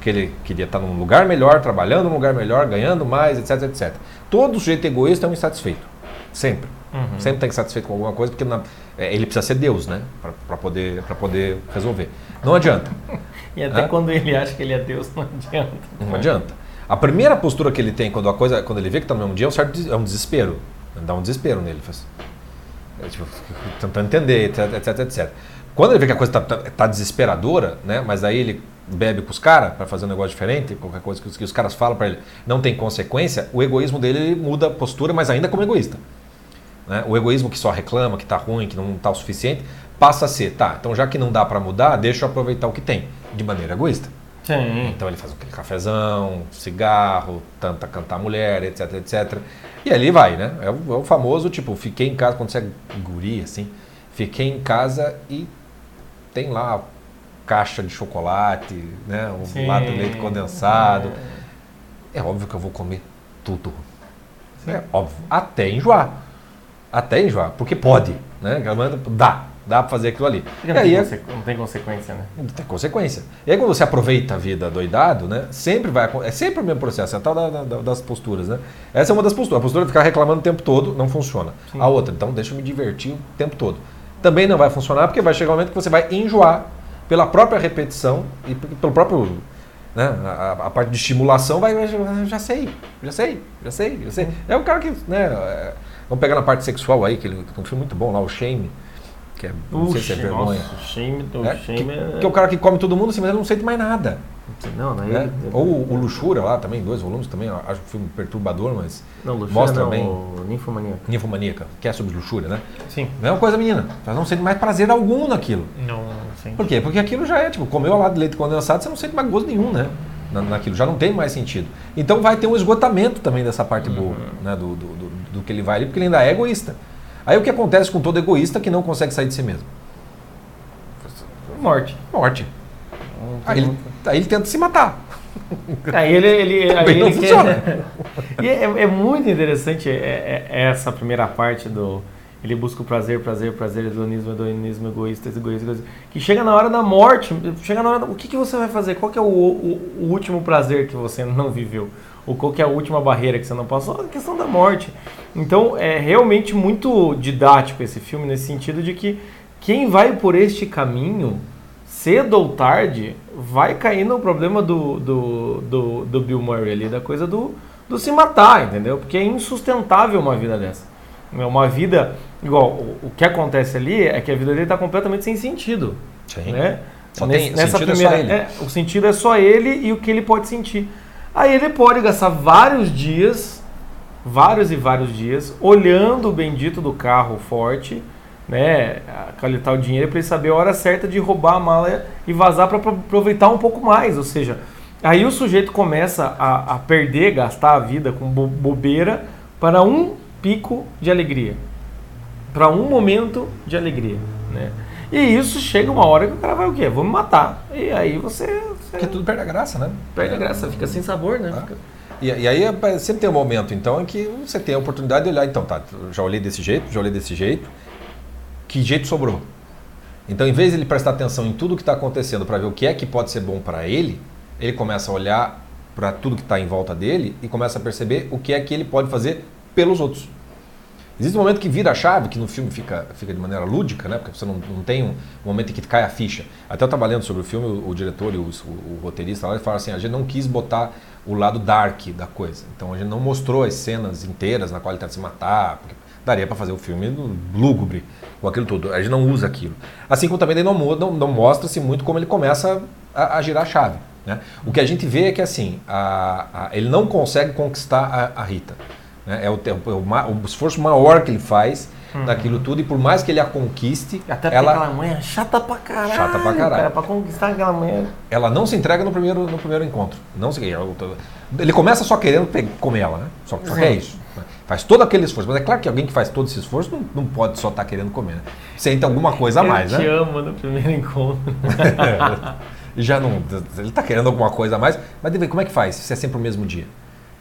Que ele queria estar num lugar melhor, trabalhando num lugar melhor, ganhando mais, etc, etc. Todo sujeito egoísta é um insatisfeito. Sempre. Uhum. Sempre está insatisfeito com alguma coisa, porque na- é, ele precisa ser Deus, né? Para poder, pra poder resolver. Não adianta. E até Hã? quando ele acha que ele é Deus, não adianta. Não adianta. A primeira postura que ele tem quando a coisa, quando ele vê que está no mesmo dia é um certo é um desespero. Dá um desespero nele. Faz, é, tipo, tentando entender, etc, etc, etc. Quando ele vê que a coisa está desesperadora, né? Mas aí ele bebe com os caras para fazer um negócio diferente, qualquer coisa que os, que os caras falam para ele não tem consequência, o egoísmo dele ele muda a postura, mas ainda como egoísta. né? O egoísmo que só reclama, que está ruim, que não está o suficiente, passa a ser, tá, então já que não dá para mudar, deixa eu aproveitar o que tem, de maneira egoísta. Sim. Então ele faz aquele cafezão, cigarro, tenta cantar mulher, etc, etc. E ali vai, né? É o, é o famoso, tipo, fiquei em casa, quando você é guri, assim, fiquei em casa e tem lá caixa de chocolate, né? Um Sim. lado de leite condensado. É óbvio que eu vou comer tudo. É óbvio. Até enjoar. Até enjoar. Porque pode, né? Dá. Dá pra fazer aquilo ali. Porque não, aí tem é- não tem consequência, né? tem consequência. E aí quando você aproveita a vida doidado, né? Sempre vai é sempre o mesmo processo, é a tal da- da- das posturas, né? Essa é uma das posturas. A postura de ficar reclamando o tempo todo não funciona. Sim. A outra, então deixa eu me divertir o tempo todo. Também não vai funcionar porque vai chegar um momento que você vai enjoar pela própria repetição e pelo próprio né? A, a- parte de estimulação vai, vai- já sei, já sei, já sei, já sei. É um cara que, né? é, vamos pegar na parte sexual aí, que ele tem um filme muito bom lá, o Shame, que é, não sei se é vergonha. nossa, o shame, o É, shame é... Que é o cara que come todo mundo, assim, mas ele não sente mais nada. Não, não é né? ele. Ou o Luxúria lá também, dois volumes também, acho um filme perturbador, mas Não, Luxúria mostra não, bem. o Ninfomaníaco. Ninfomaníaca, que é sobre luxúria, né? Sim. Mesma coisa, menina. Mas não sente mais prazer algum naquilo. Não, sim. Por quê? Porque aquilo já é, tipo, comeu lá de leite condensado, você não sente mais gosto nenhum, né? Na- Naquilo, já não tem mais sentido. Então vai ter um esgotamento também dessa parte boa, né? Do, do, do, do que ele vai ali, porque ele ainda é egoísta. Aí o que acontece com todo egoísta que não consegue sair de si mesmo? Morte. Morte. Aí ele, aí ele tenta se matar. Aí ele, ele, aí ele funciona. quer... E é, é muito interessante é- é- essa primeira parte do... Ele busca o prazer, prazer, prazer, hedonismo, hedonismo, egoísta, egoísta, egoísta. Que chega na hora da morte, chega na hora da... O que, que você vai fazer? Qual que é o, o, o último prazer que você não viveu? Ou qual que é a última barreira que você não passou? A questão da morte. Então, é realmente muito didático esse filme, nesse sentido de que quem vai por este caminho cedo ou tarde, vai cair no problema do, do, do, do Bill Murray ali, da coisa do, do se matar, entendeu? Porque é insustentável uma vida dessa. É uma vida. Igual, o, que acontece ali é que a vida dele está completamente sem sentido. Sim. Né? Só Nesse- tem- sentido é só ele. é, o sentido é só ele e o que ele pode sentir. Aí ele pode gastar vários dias, vários e vários dias, olhando o bendito do carro forte, né, coletar o dinheiro para ele saber a hora certa de roubar a mala e vazar para aproveitar um pouco mais. Ou seja, aí o sujeito começa a, a perder, gastar a vida com bo- bobeira para um pico de alegria, para um momento de alegria, né? E isso chega uma hora que o cara vai o quê? Vou me matar. E aí você Porque tudo perde a graça, né? perde a É. graça, fica sem sabor, né? Ah. Fica- E, e aí é, sempre tem um momento, então, em que você tem a oportunidade de olhar, então, tá, já olhei desse jeito, já olhei desse jeito, que jeito sobrou? Então, em vez de ele prestar atenção em tudo que está acontecendo para ver o que é que pode ser bom para ele, ele começa a olhar para tudo que está em volta dele e começa a perceber o que é que ele pode fazer pelos outros. Existe um momento que vira a chave, que no filme fica, fica de maneira lúdica, né? Porque você não, não tem um, momento em que cai a ficha. Até eu estava lendo sobre o filme, o, o diretor e o, o, o, roteirista lá, ele fala assim, a gente não quis botar o lado dark da coisa. Então a gente não mostrou as cenas inteiras na qual ele tenta se matar, porque daria para fazer o filme lúgubre, com aquilo tudo. A gente não usa aquilo. Assim como também ele não, não, não mostra-se muito como ele começa a, a girar a chave. Né? O que a gente vê é que assim, a, a, ele não consegue conquistar a Rita. Né? É, o, é o, o, esforço maior que ele faz uhum. daquilo tudo, e por mais que ele a conquiste. Até ela, aquela é chata pra caralho. Chata pra caralho. Cara, pra conquistar aquela mulher. Ela não se entrega no primeiro, no primeiro encontro. Não se, ele começa só querendo comer ela, né? Só, só que é isso. Faz todo aquele esforço. Mas é claro que alguém que faz todo esse esforço não, não pode só estar tá querendo comer. Né? Sente alguma coisa a mais, Eu né? te amo no primeiro encontro. já não. Ele está querendo alguma coisa a mais. Mas como é que faz se é sempre o mesmo dia?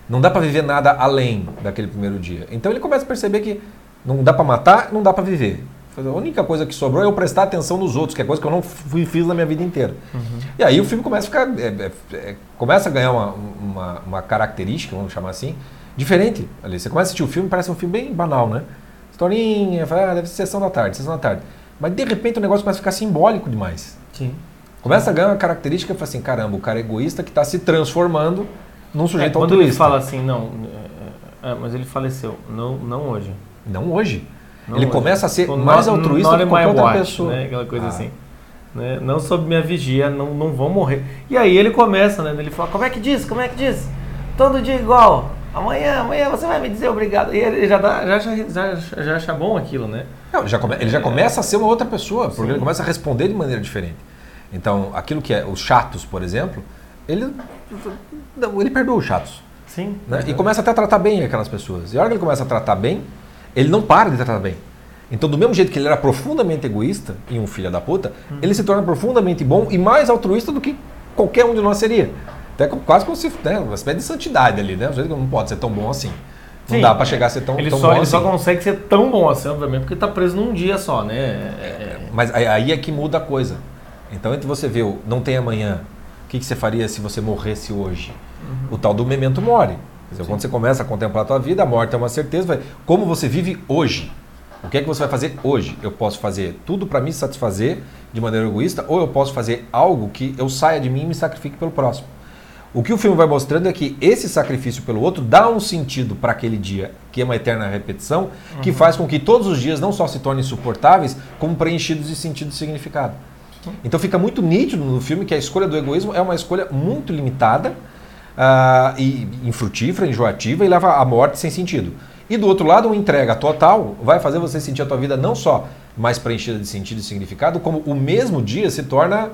Não dá para viver nada além daquele primeiro dia. Então ele começa a perceber que não dá para matar, não dá para viver. A única coisa que sobrou é eu prestar atenção nos outros, que é coisa que eu não fui, fiz na minha vida inteira. Uhum. E aí o filme começa a ficar. É, é, é, começa a ganhar uma, uma, uma, característica, vamos chamar assim, diferente. Ali, você começa a assistir o filme, parece um filme bem banal, né? Historinha, ah, deve ser sessão da tarde, sessão da tarde. Mas de repente o negócio começa a ficar simbólico demais. Sim. Começa a ganhar uma característica, fala assim, caramba, o cara é egoísta que está se transformando num sujeito é, quando altruísta. ele fala assim, não, é, é, mas ele faleceu, não, não hoje. Não hoje. Não ele hoje. começa a ser Quando mais not, altruísta do que qualquer outra watch, pessoa. Né? Aquela coisa ah. assim. Né? Não sob minha vigia, não, não vão morrer. E aí ele começa, né? Ele fala, como é que diz? Como é que diz? Todo dia igual. Amanhã, amanhã você vai me dizer obrigado. E ele já, dá, já, já, já, já acha bom aquilo, né? Não, já come, ele já começa a ser uma outra pessoa, porque Sim. ele começa a responder de maneira diferente. Então, aquilo que é os chatos, por exemplo, ele, ele perdoa os chatos. Sim. Né? E começa até a tratar bem aquelas pessoas. E a hora que ele começa a tratar bem, ele não para de tratar bem. Então, do mesmo jeito que ele era profundamente egoísta e um filho da puta, hum. ele se torna profundamente bom e mais altruísta do que qualquer um de nós seria. Até quase como se né, uma espécie de santidade ali, né? Jeito que não pode ser tão bom assim. Não Sim, dá para chegar a ser tão, ele tão só, bom ele assim. só consegue ser tão bom assim, obviamente, porque está preso num dia só, né? É, é... Mas aí é que muda a coisa. Então, entre você ver o não tem amanhã, que, que você faria se você morresse hoje? Uhum. O tal do memento mori. Dizer, quando você começa a contemplar a tua vida, a morte é uma certeza. Como você vive hoje? O que é que você vai fazer hoje? Eu posso fazer tudo para me satisfazer de maneira egoísta, ou eu posso fazer algo que eu saia de mim e me sacrifique pelo próximo. O que o filme vai mostrando é que esse sacrifício pelo outro dá um sentido para aquele dia, que é uma eterna repetição, uhum. que faz com que todos os dias não só se tornem suportáveis, como preenchidos de sentido e significado. Então fica muito nítido no filme que a escolha do egoísmo é uma escolha muito limitada, uh, e infrutífera, enjoativa e leva à morte sem sentido. E do outro lado, uma entrega total vai fazer você sentir a tua vida não só mais preenchida de sentido e significado, como o mesmo dia se torna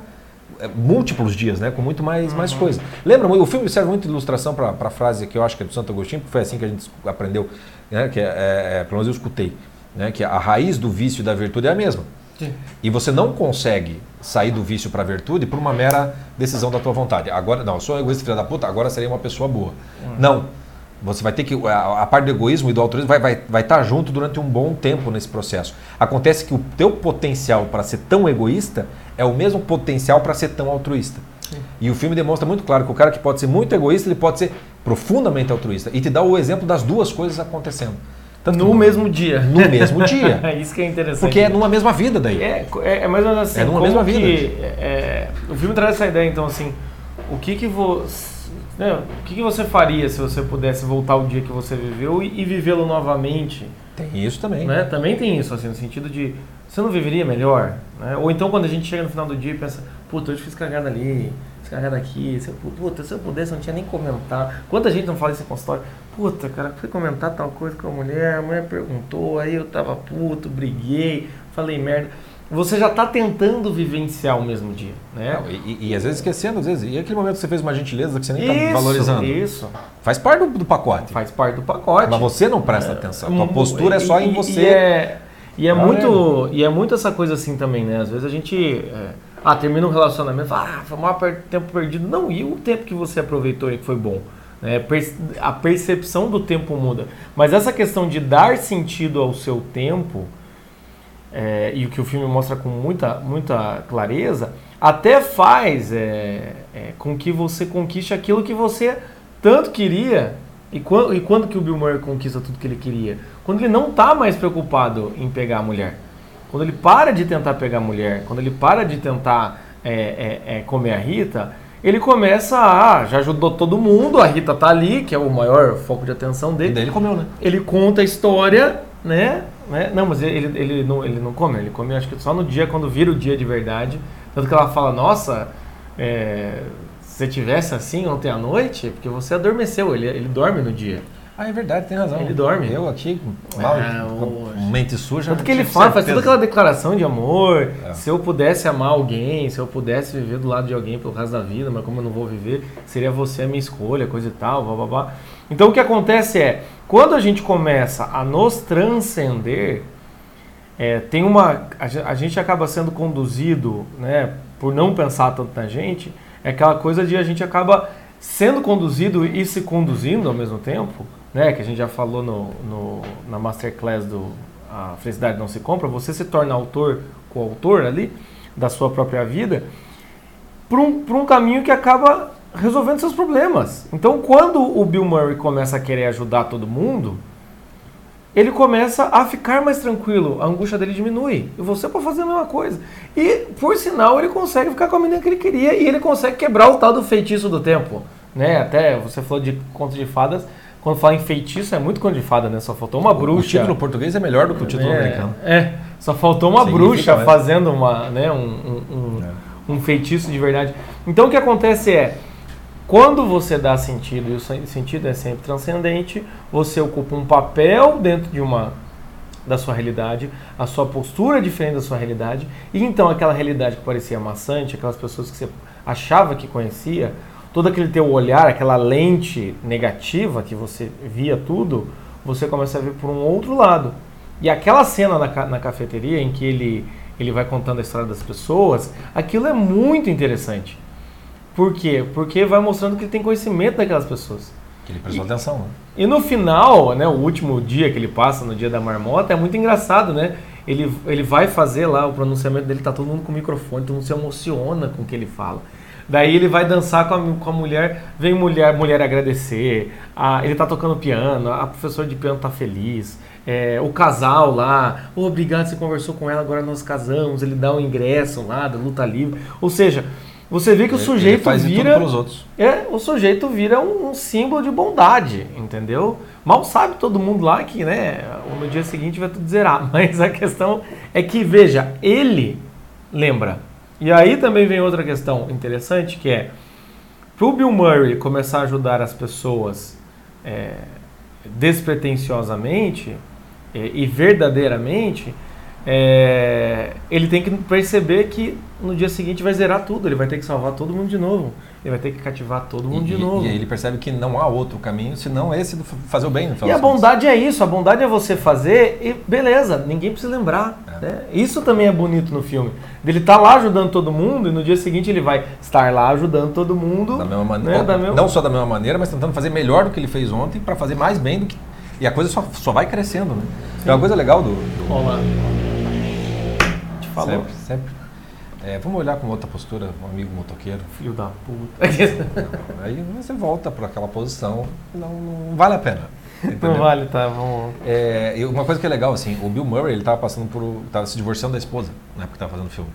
é, múltiplos dias, né? com muito mais, uhum. mais coisa. Lembra, o filme serve muito de ilustração para a frase que eu acho que é do Santo Agostinho, porque foi assim que a gente aprendeu, né? que é, é, é, pelo menos eu escutei, né? que a raiz do vício e da virtude é a mesma. Sim. E você não consegue sair do vício para a virtude por uma mera decisão da tua vontade. Agora, não, eu sou um egoísta filho da puta, agora serei uma pessoa boa. Uhum. Não. Você vai ter que. A, a, parte do egoísmo e do altruísmo vai, vai, vai estar junto durante um bom tempo nesse processo. Acontece que o teu potencial para ser tão egoísta é o mesmo potencial para ser tão altruísta. Sim. E o filme demonstra muito claro que o cara que pode ser muito egoísta, ele pode ser profundamente altruísta. E te dá o exemplo das duas coisas acontecendo. No mesmo dia. No mesmo dia. é isso que é interessante. Porque é numa mesma vida daí. É, é, é mais ou menos assim. É numa mesma vida. Que, é, o filme traz essa ideia, então, assim, o que que você... Né, o que, que você faria se você pudesse voltar ao dia que você viveu e, e vivê-lo novamente? Tem isso também. Né? Também tem isso, assim, no sentido de você não viveria melhor? Né? Ou então quando a gente chega no final do dia e pensa, puta, hoje fiz cagada ali, fiz cagada aqui, se eu, puta, se eu pudesse eu não tinha nem comentar. Quanta gente não fala isso em consultório? Puta, cara, fui comentar tal coisa com a mulher, a mulher perguntou, aí eu tava puto, briguei, falei merda. Você já está tentando vivenciar o mesmo dia, né? Não, e, e, às vezes esquecendo, às vezes. E aquele momento que você fez uma gentileza que você nem está valorizando. Isso. Faz parte do, do, pacote. Faz parte do pacote. Mas você não presta é, atenção. A tua postura é só em você. E é, e é muito, e é muito essa coisa assim também, né? Às vezes a gente é, ah, termina um relacionamento, ah, foi maior tempo perdido. Não, e o tempo que você aproveitou e que foi bom? Né? A percepção do tempo muda. Mas essa questão de dar sentido ao seu tempo, é, e o que o filme mostra com muita, muita clareza, até faz é, é, com que você conquiste aquilo que você tanto queria E quando, e quando que o Bill Murray conquista tudo que ele queria? Quando ele não está mais preocupado em pegar a mulher. Quando ele para de tentar pegar a mulher, quando ele para de tentar é, é, é, comer a Rita, ele começa a. Já ajudou todo mundo, a Rita tá ali, que é o maior foco de atenção dele. E daí ele comeu, né? Ele conta a história, né? né? Não, mas ele, ele, não, ele não come, ele come acho que só no dia, quando vira o dia de verdade. Tanto que ela fala, nossa, é, se você tivesse assim ontem à noite, porque você adormeceu, ele, ele dorme no dia. Ah, é verdade, tem razão. Ele dorme. Eu aqui, mal, É, o- com mente suja. Tanto que ele fala, faz toda aquela declaração de amor. É. Se eu pudesse amar alguém, se eu pudesse viver do lado de alguém pelo resto da vida, mas como eu não vou viver, seria você a minha escolha, coisa e tal, blá blá blá. Então o que acontece é, quando a gente começa a nos transcender, é, tem uma. A, a gente acaba sendo conduzido, né, por não pensar tanto na gente, é aquela coisa de a gente acaba sendo conduzido e se conduzindo ao mesmo tempo, né, que a gente já falou no, no- na Masterclass do A Felicidade Não Se Compra, você se torna autor, coautor ali, da sua própria vida, por um, por um caminho que acaba resolvendo seus problemas. Então, quando o Bill Murray começa a querer ajudar todo mundo, ele começa a ficar mais tranquilo, a angústia dele diminui. E você pode fazer a mesma coisa. E, por sinal, ele consegue ficar com a menina que ele queria e ele consegue quebrar o tal do feitiço do tempo. Né? Até você falou de conto de fadas. Quando fala em feitiço, é muito conto de fada, né? Só faltou uma O bruxa. título português é melhor do que o título é, americano. É, só faltou uma Significa bruxa fazendo uma, né, um, um, um- É. um feitiço de verdade. Então o que acontece é, quando você dá sentido, e o sen- sentido é sempre transcendente, você ocupa um papel dentro de uma da sua realidade, a sua postura é diferente da sua realidade, e então aquela realidade que parecia maçante, aquelas pessoas que você achava que conhecia, todo aquele teu olhar, aquela lente negativa que você via tudo, você começa a ver por um outro lado. E aquela cena na, na cafeteria em que ele, ele vai contando a história das pessoas, aquilo é muito interessante. Por quê? Porque vai mostrando que ele tem conhecimento daquelas pessoas. Que ele prestou atenção, né? E no final, né, o último dia que ele passa, no dia da marmota, é muito engraçado, né? Ele, ele vai fazer lá o pronunciamento dele, tá todo mundo com o microfone, todo mundo se emociona com o que ele fala. Daí ele vai dançar com a, com a mulher, vem mulher, mulher agradecer, a, ele tá tocando piano, a professora de piano tá feliz, é, o casal lá, "Oh, obrigado, você conversou com ela, agora nós casamos, ele dá o ingresso lá da luta livre. Ou seja, você vê que o sujeito ele faz de tudo vira pelos outros. é, o sujeito vira um, um símbolo de bondade, entendeu? Mal sabe todo mundo lá que, né, no dia seguinte vai tudo zerar. Mas a questão é que, veja, ele lembra. E aí também vem outra questão interessante que é, pro Bill Murray começar a ajudar as pessoas é, despretensiosamente é, e verdadeiramente, é, ele tem que perceber que no dia seguinte vai zerar tudo, ele vai ter que salvar todo mundo de novo, ele vai ter que cativar todo mundo E, de novo. e aí ele percebe que não há outro caminho senão esse do fazer o bem. E a bondade é isso, a bondade é você fazer e beleza, ninguém precisa lembrar. É. né? Isso também é bonito no filme. Ele tá lá ajudando todo mundo e no dia seguinte ele vai estar lá ajudando todo mundo. Da mesma maneira. né? Da mesma- Não só da mesma maneira, mas tentando fazer melhor do que ele fez ontem para fazer mais bem do que. E a coisa só, só vai crescendo, né? É uma coisa legal do. do Olha lá. Te falou. Sempre, sempre. É, vamos olhar com outra postura, um amigo motoqueiro. Filho da puta. Aí você volta para aquela posição, não, não vale a pena. Não entendeu? vale, tá? Vamos. É, e uma coisa que é legal, assim, o Bill Murray, ele tava passando por. tava se divorciando da esposa, na época que tava fazendo o filme.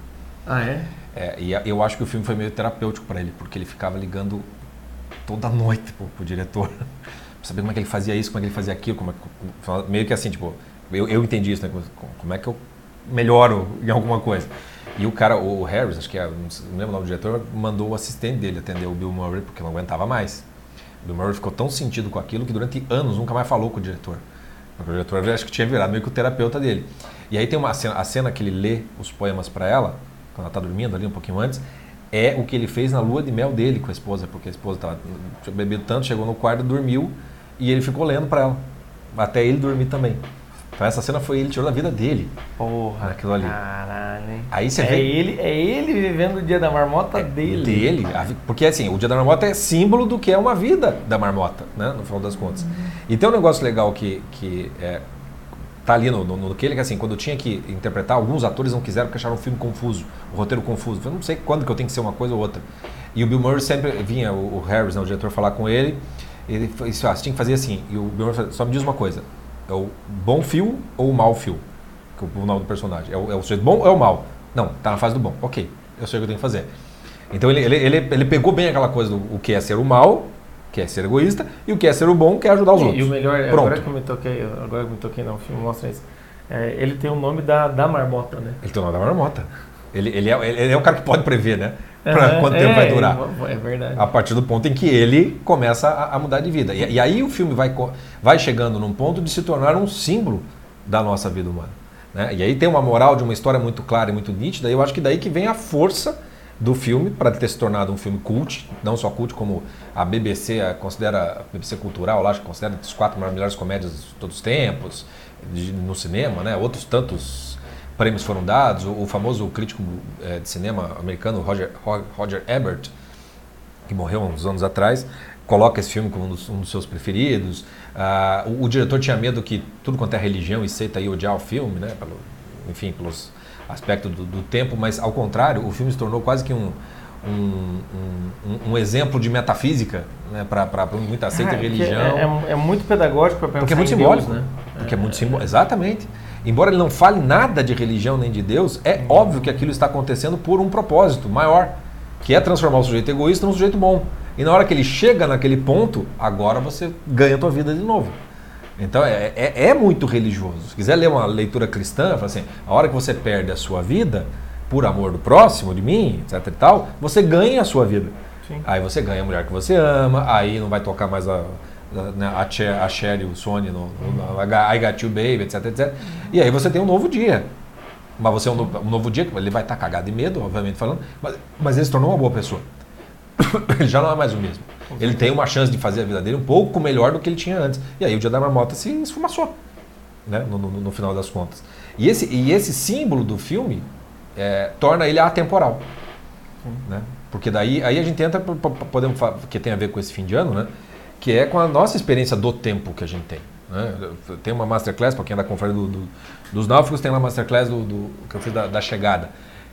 Ah, é? É, e eu acho que o filme foi meio terapêutico para ele, porque ele ficava ligando toda noite pro, pro diretor, pra saber como é que ele fazia isso, como é que ele fazia aquilo, como é que- meio que assim, tipo, eu, eu entendi isso, né? como- Como é que eu melhoro em alguma coisa. E o cara, o Harris, acho que é, não lembro o nome do diretor, mandou o assistente dele atender o Bill Murray, porque não aguentava mais. O Bill Murray ficou tão sentido com aquilo que durante anos nunca mais falou com o diretor. O diretor acho que tinha virado meio que o terapeuta dele. E aí tem uma cena, a cena que ele lê os poemas para ela, quando ela está dormindo ali um pouquinho antes, é o que ele fez na lua de mel dele com a esposa, porque a esposa tava, tinha bebido tanto, chegou no quarto, dormiu e ele ficou lendo para ela, até ele dormir também. Então essa cena foi ele tirou da vida dele. Porra. Aquilo ali. Caralho, hein? Aí você é vê- ele, é ele vivendo o dia da marmota dele. Dele, vi- porque assim, o dia da marmota é símbolo do que é uma vida da marmota, né, no final das contas. E tem um negócio legal que, que é, tá ali no, no, no que ele, que assim, quando eu tinha que interpretar, alguns atores não quiseram porque acharam o filme confuso, o roteiro confuso. Eu não sei quando que eu tenho que ser uma coisa ou outra. E o Bill Murray sempre vinha, o, o Harris, né, o diretor, falar com ele, Ele falou, assim, ah, você tinha que fazer assim. E o Bill Murray só me diz uma coisa: é o bom fio ou o mau fio? Que o nome do personagem. É o, é o sujeito bom ou é o mal? Não, tá na fase do bom. Ok, eu sei o que eu tenho que fazer. Então ele, ele, ele, ele pegou bem aquela coisa do o que é ser o mal, que é ser egoísta, e o que é ser o bom, que é ajudar os e, outros. E o melhor, Pronto. agora que eu me toquei, agora que eu me toquei não, o filme mostra isso. É, ele tem o nome da, da marmota, né? Ele tem o nome da marmota. Ele, ele, é, ele é o cara que pode prever, né? Pra quanto tempo vai durar. É verdade. A partir do ponto em que ele começa a, a mudar de vida. E, e, aí o filme vai, vai chegando num ponto de se tornar um símbolo da nossa vida humana. Né? E aí tem uma moral de uma história muito clara e muito nítida, e eu acho que daí que vem a força do filme para ter se tornado um filme cult, não só cult como a BBC a considera, a BBC cultural, lá, acho que considera as quatro melhores comédias de todos os tempos de, no cinema, né? Outros tantos prêmios foram dados. O, o famoso crítico é, de cinema americano Roger, Roger Ebert, que morreu uns anos atrás, coloca esse filme como um dos, um dos seus preferidos. Ah, o, o, diretor tinha medo que tudo quanto é religião e seita ia odiar o filme, né? Pelo, enfim, pelos aspecto do, do, tempo, mas ao contrário, o filme se tornou quase que um, um, um, um exemplo de metafísica né, para muita seita e é, religião. É, é, é, muito pedagógico para pensar Porque é muito em simbólico. Deus, né? Porque é, muito simbólico. Exatamente. Embora ele não fale nada de religião nem de Deus, é óbvio que aquilo está acontecendo por um propósito maior, que é transformar o sujeito egoísta num sujeito bom. E na hora que ele chega naquele ponto, agora você ganha a tua vida de novo. Então é, é, é, muito religioso. Se quiser ler uma leitura cristã, fala assim, a hora que você perde a sua vida por amor do próximo, de mim, etc e tal, você ganha a sua vida. Sim. Aí você ganha a mulher que você ama, aí não vai tocar mais a, a, né, a, Cher, a Cher e o Sony no, no, no I Got You Baby, etc, etc. E aí você tem um novo dia. Mas você é um novo, um novo dia, ele vai estar cagado de medo, obviamente falando, mas, mas ele se tornou uma boa pessoa. ele já não é mais o mesmo. Ele tem uma chance de fazer a vida dele um pouco melhor do que ele tinha antes. E aí o dia da marmota se esfumaçou, né? no, no, no final das contas. E esse, e esse símbolo do filme é, torna ele atemporal. Né? Porque daí aí a gente entra, podemos que tem a ver com esse fim de ano, né? Que é com a nossa experiência do tempo que a gente tem. Né? Tem uma masterclass, para quem é da conferência do, do, dos náufragos, tem uma masterclass do, do que eu fiz da, da chegada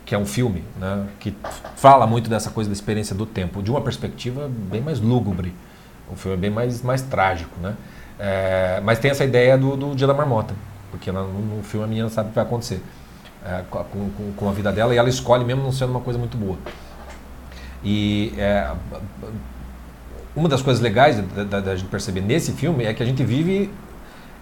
que é um filme né, que fala muito dessa coisa da experiência do tempo, de uma perspectiva bem mais lúgubre. O filme é bem mais, mais trágico, né? É, mas tem essa ideia do, do Dia da Marmota, porque no, no, filme a menina sabe o que vai acontecer é, com, com, com, a vida dela e ela escolhe mesmo não sendo uma coisa muito boa. E é, uma das coisas legais da, da, da gente perceber nesse filme é que a gente vive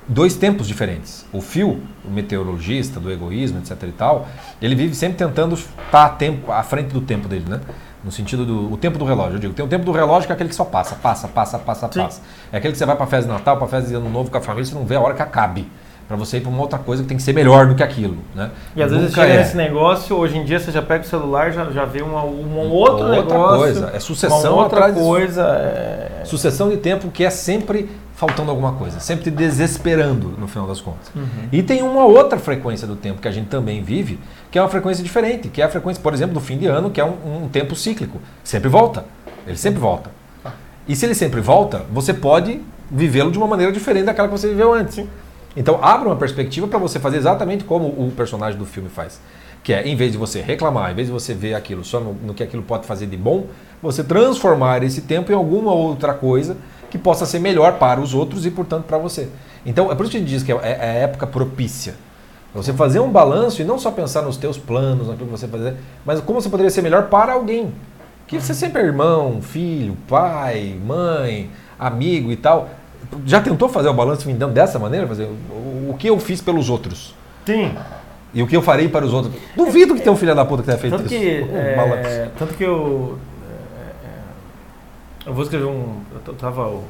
dois tempos diferentes. O Phil, o meteorologista do egoísmo, etc e tal, ele vive sempre tentando estar tempo, à frente do tempo dele, né? No sentido do o tempo do relógio. Eu digo, tem o tempo do relógio que é aquele que só passa, passa, passa, passa, Sim. passa. É aquele que você vai para festa de Natal, para festa de Ano Novo com a família, você não vê a hora que acabe. Para você ir para uma outra coisa que tem que ser melhor do que aquilo, né? E às vezes chega é. nesse negócio, hoje em dia você já pega o celular, já, já vê uma, uma outra, outra negócio, coisa. É sucessão uma outra coisa. É... Sucessão de tempo que é sempre faltando alguma coisa, sempre te desesperando no final das contas. Uhum. E tem uma outra frequência do tempo que a gente também vive, que é uma frequência diferente, que é a frequência, por exemplo, do fim de ano, que é um, um tempo cíclico. Sempre volta. Ele sempre volta. E se ele sempre volta, você pode vivê-lo de uma maneira diferente daquela que você viveu antes. Sim. Então, abre uma perspectiva para você fazer exatamente como o personagem do filme faz. Que é, em vez de você reclamar, em vez de você ver aquilo só no, no que aquilo pode fazer de bom, você transformar esse tempo em alguma outra coisa que possa ser melhor para os outros e, portanto, para você. Então, é por isso que a gente diz que é, é a época propícia. Você fazer um balanço e não só pensar nos teus planos, naquilo que você fazer, mas como você poderia ser melhor para alguém. Que você sempre é irmão, filho, pai, mãe, amigo e tal. Já tentou fazer o balanço me dando dessa maneira? Fazer o, o que eu fiz pelos outros? Sim. E o que eu farei para os outros? Duvido que tenha um filho da puta que tenha feito tanto isso. Que, é, tanto que eu eu vou escrever um. Eu tava. O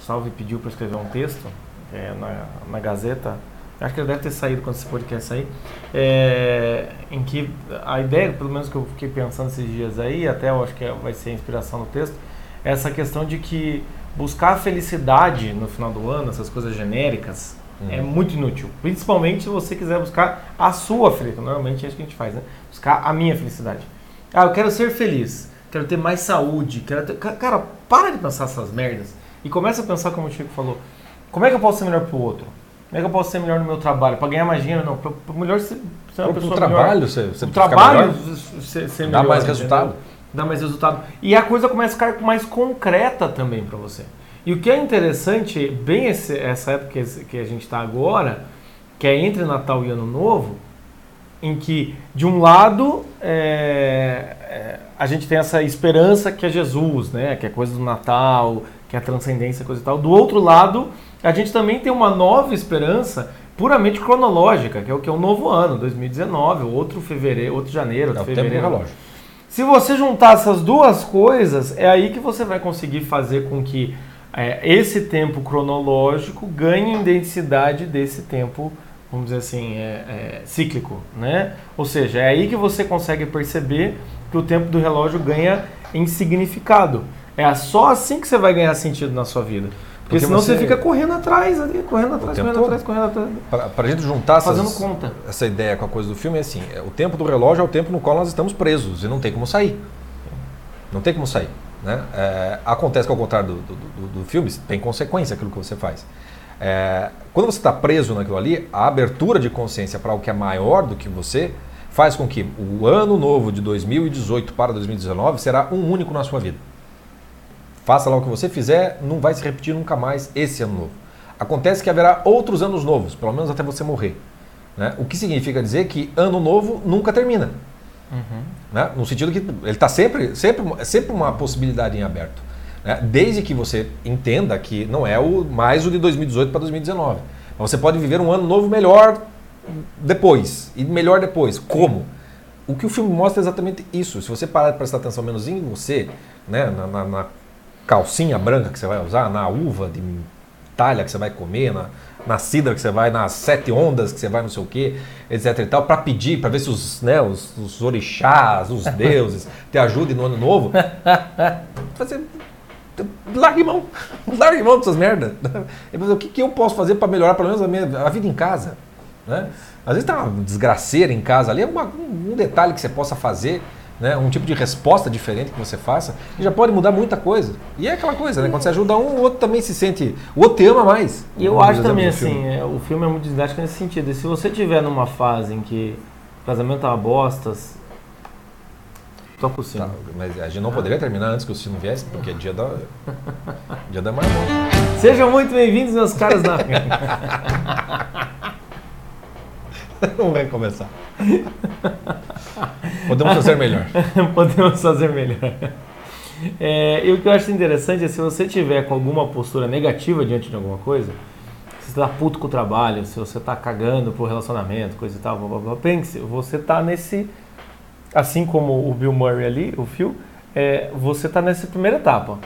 Salve pediu para escrever um texto é, na, na Gazeta. Acho que ele deve ter saído quando esse podcast sair. É, em que a ideia, pelo menos que eu fiquei pensando esses dias aí, até eu acho que vai ser a inspiração do texto, é essa questão de que buscar a felicidade no final do ano, essas coisas genéricas, uhum. é muito inútil. Principalmente se você quiser buscar a sua felicidade. Normalmente é isso que a gente faz, né? Buscar a minha felicidade. Ah, eu quero ser feliz quero ter mais saúde, quero ter... Cara, para de pensar essas merdas e começa a pensar como o Chico falou. Como é que eu posso ser melhor pro outro? Como é que eu posso ser melhor no meu trabalho? Para ganhar mais dinheiro, não. Para melhor ser, ser uma pessoa trabalho, melhor. Você, você o trabalho ser, ser melhor. Dá mais resultado. Dá mais resultado. E a coisa começa a ficar mais concreta também para você. E o que é interessante, bem esse, essa época que, a gente está agora, que é entre Natal e Ano Novo, em que, de um lado, é, é, a gente tem essa esperança que é Jesus, né? que é coisa do Natal, que é a transcendência, coisa e tal. Do outro lado, a gente também tem uma nova esperança puramente cronológica, que é o que é o novo ano, 2019, outro fevereiro, outro janeiro, outro é fevereiro. relógio. Se você juntar essas duas coisas, é aí que você vai conseguir fazer com que é, esse tempo cronológico ganhe em densidade desse tempo vamos dizer assim, é, é, cíclico, né? Ou seja, é aí que você consegue perceber que o tempo do relógio ganha em significado. É só assim que você vai ganhar sentido na sua vida. Porque, Porque senão você... você... fica correndo atrás ali, correndo atrás, correndo todo. atrás, correndo atrás. Para a gente juntar Fazendo essas, conta. essa ideia com a coisa do filme, é assim, é, o tempo do relógio é o tempo no qual nós estamos presos e não tem como sair. Não tem como sair. Né? É, acontece que ao contrário do, do, do, do filme, tem consequência aquilo que você faz. É, quando você está preso naquilo ali, a abertura de consciência para o que é maior do que você faz com que o ano novo de 2018 para 2019 será um único na sua vida. Faça lá o que você fizer, não vai se repetir nunca mais esse ano novo. Acontece que haverá outros anos novos, pelo menos até você morrer. Né? O que significa dizer que ano novo nunca termina. Uhum. Né? No sentido que ele está sempre, sempre, sempre uma possibilidade em aberto. Né? Desde que você entenda que não é o mais o de 2018 para 2019. Mas você pode viver um ano novo melhor depois. E melhor depois. Como? O que o filme mostra é exatamente isso. Se você parar de prestar atenção menos em você, né, na, na, na calcinha branca que você vai usar, na uva de talha que você vai comer, na, na cidra que você vai, nas sete ondas que você vai, não sei o quê, etc e tal, para pedir, para ver se os, né, os, os orixás, os deuses te ajudem no ano novo. Fazer largue mão, largue mão dessas merdas. O que, que eu posso fazer para melhorar pelo menos a, minha, a vida em casa? Né? Às vezes tá uma desgraceira em casa ali, é uma, um detalhe que você possa fazer, né? um tipo de resposta diferente que você faça, e já pode mudar muita coisa. E é aquela coisa, né? quando você ajuda um, o outro também se sente, o outro te ama mais. E eu acho também assim, é, o filme é muito didático nesse sentido. E se você tiver numa fase em que o casamento é uma bosta, Toca o sino. Tá, mas a gente não poderia terminar antes que o sino viesse, porque é dia da. dia da marmota. Sejam muito bem-vindos, meus caras na. não vai começar. Podemos fazer melhor. Podemos fazer melhor. É, e o que eu acho interessante é se você tiver com alguma postura negativa diante de alguma coisa, se você está puto com o trabalho, se você está cagando pro relacionamento, coisa e tal, blá, blá, blá, pense, você está nesse assim como o Bill Murray ali, o Phil, é, você está nessa primeira etapa.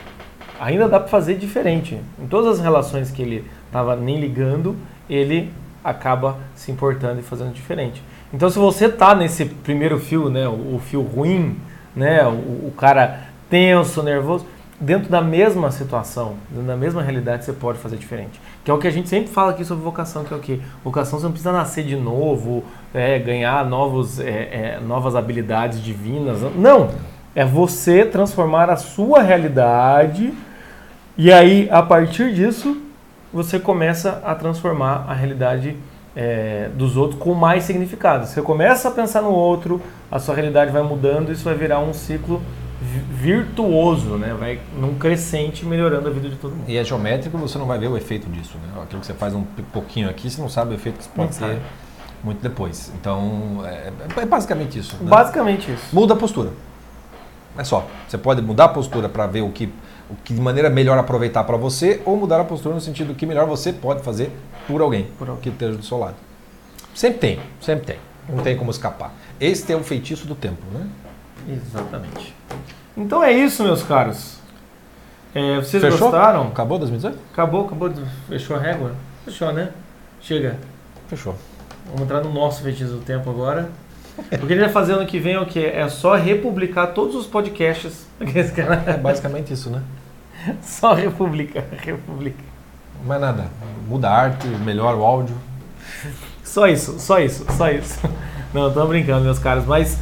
Ainda dá para fazer diferente. Em todas as relações que ele estava nem ligando, ele acaba se importando e fazendo diferente. Então, se você está nesse primeiro fio, né, o, o fio ruim, né, o, o, cara tenso, nervoso, dentro da mesma situação, dentro da mesma realidade, você pode fazer diferente. Que é o que a gente sempre fala aqui sobre vocação, que é o que? Vocação você não precisa nascer de novo, é, ganhar novos, é, é, novas habilidades divinas. Não! É você transformar a sua realidade e aí, a partir disso, você começa a transformar a realidade é, dos outros com mais significado. Você começa a pensar no outro, a sua realidade vai mudando, isso vai virar um ciclo virtuoso, né? Vai num crescente melhorando a vida de todo mundo. E é geométrico, você não vai ver o efeito disso, né? Aquilo que você faz um pouquinho aqui, você não sabe o efeito que você pode ter muito depois. Então, é, é basicamente isso. Né? Basicamente isso. Muda a postura. É só. Você pode mudar a postura para ver o que, o que de maneira melhor aproveitar para você ou mudar a postura no sentido que melhor você pode fazer por alguém, por alguém. que esteja do seu lado. Sempre tem, sempre tem. Não tem como escapar. Este é o feitiço do tempo, né? Exatamente. Então é isso, meus caros. É, vocês Fechou? gostaram? Acabou 2018? Acabou, acabou. Fechou a régua? Fechou, né? Chega. Fechou. Vamos entrar no nosso feitiço do tempo agora. O que ele vai fazer ano que vem é o quê? É só republicar todos os podcasts. É basicamente isso, né? Só republicar, republicar. Mais nada. Muda a arte, melhora o áudio. Só isso, só isso, só isso. Não, tô brincando, meus caros. Mas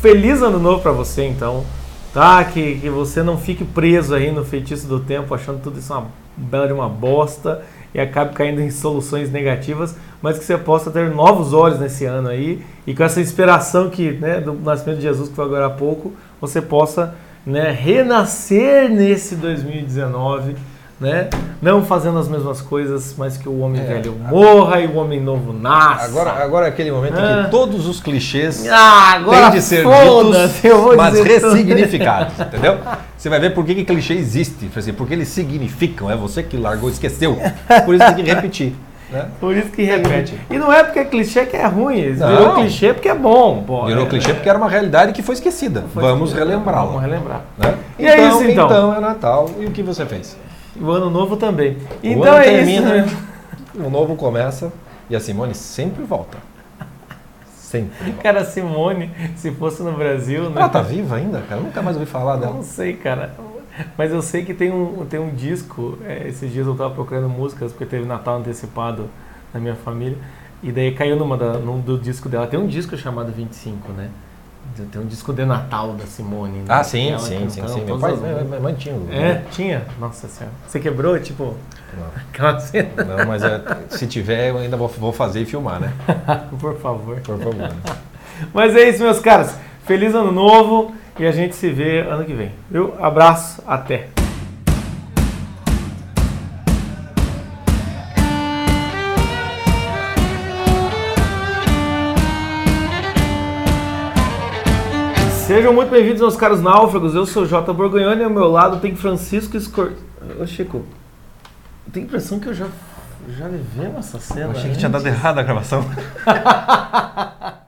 feliz ano novo para você, então. Tá? Que, que você não fique preso aí no feitiço do tempo, achando tudo isso uma bela de uma bosta e acabe caindo em soluções negativas, mas que você possa ter novos olhos nesse ano aí e com essa inspiração que, né, do nascimento de Jesus que foi agora há pouco, você possa né, renascer nesse 2019 né? Não fazendo as mesmas coisas, mas que o homem É. velho morra e o homem novo nasça. Agora, agora é aquele momento em Ah. que todos os clichês ah, agora têm de ser ditos, mas ressignificados, entendeu? Você vai ver por que, que clichê existe, porque eles significam, é você que largou esqueceu. Por isso tem que repetir. Né? Por isso que repete. E não é porque é clichê que é ruim, Não. virou clichê porque é bom. Pô, Virou é- clichê porque era uma realidade que foi esquecida. foi Vamos relembrá-la. Vamos relembrar. né? E é isso, então. Então é Natal. E o que você fez? O ano novo também. o Então ano é termina, isso. o novo começa e a Simone sempre volta. Sempre. Cara, a Simone, se fosse no Brasil, né? Ela tá viva ainda, cara? Eu nunca mais ouvi falar dela. não sei, cara. Mas eu sei que tem um, tem um disco. é, esses dias eu tava procurando músicas, porque teve Natal antecipado na minha família. E daí caiu numa da, num do disco dela. Tem um disco chamado 25, né? Tem um disco de Natal da Simone. né? Ah, sim, sim, sim, sim. Meu pai, as minha, mãe tinha. É, tinha. Nossa senhora. Você quebrou, tipo, aquela cena? Não, mas é, se tiver, eu ainda vou, vou fazer e filmar, né? Por favor. Por favor. Mas é isso, meus caras. Feliz ano novo e a gente se vê ano que vem. Viu? Abraço, até. Sejam muito bem-vindos, meus caros náufragos. Eu sou o Jota Borgonhoni e ao meu lado tem Francisco Escor... Ô, Chico, eu tenho a impressão que eu já, já vivemos essa cena. Eu achei que tinha dado errado a gravação.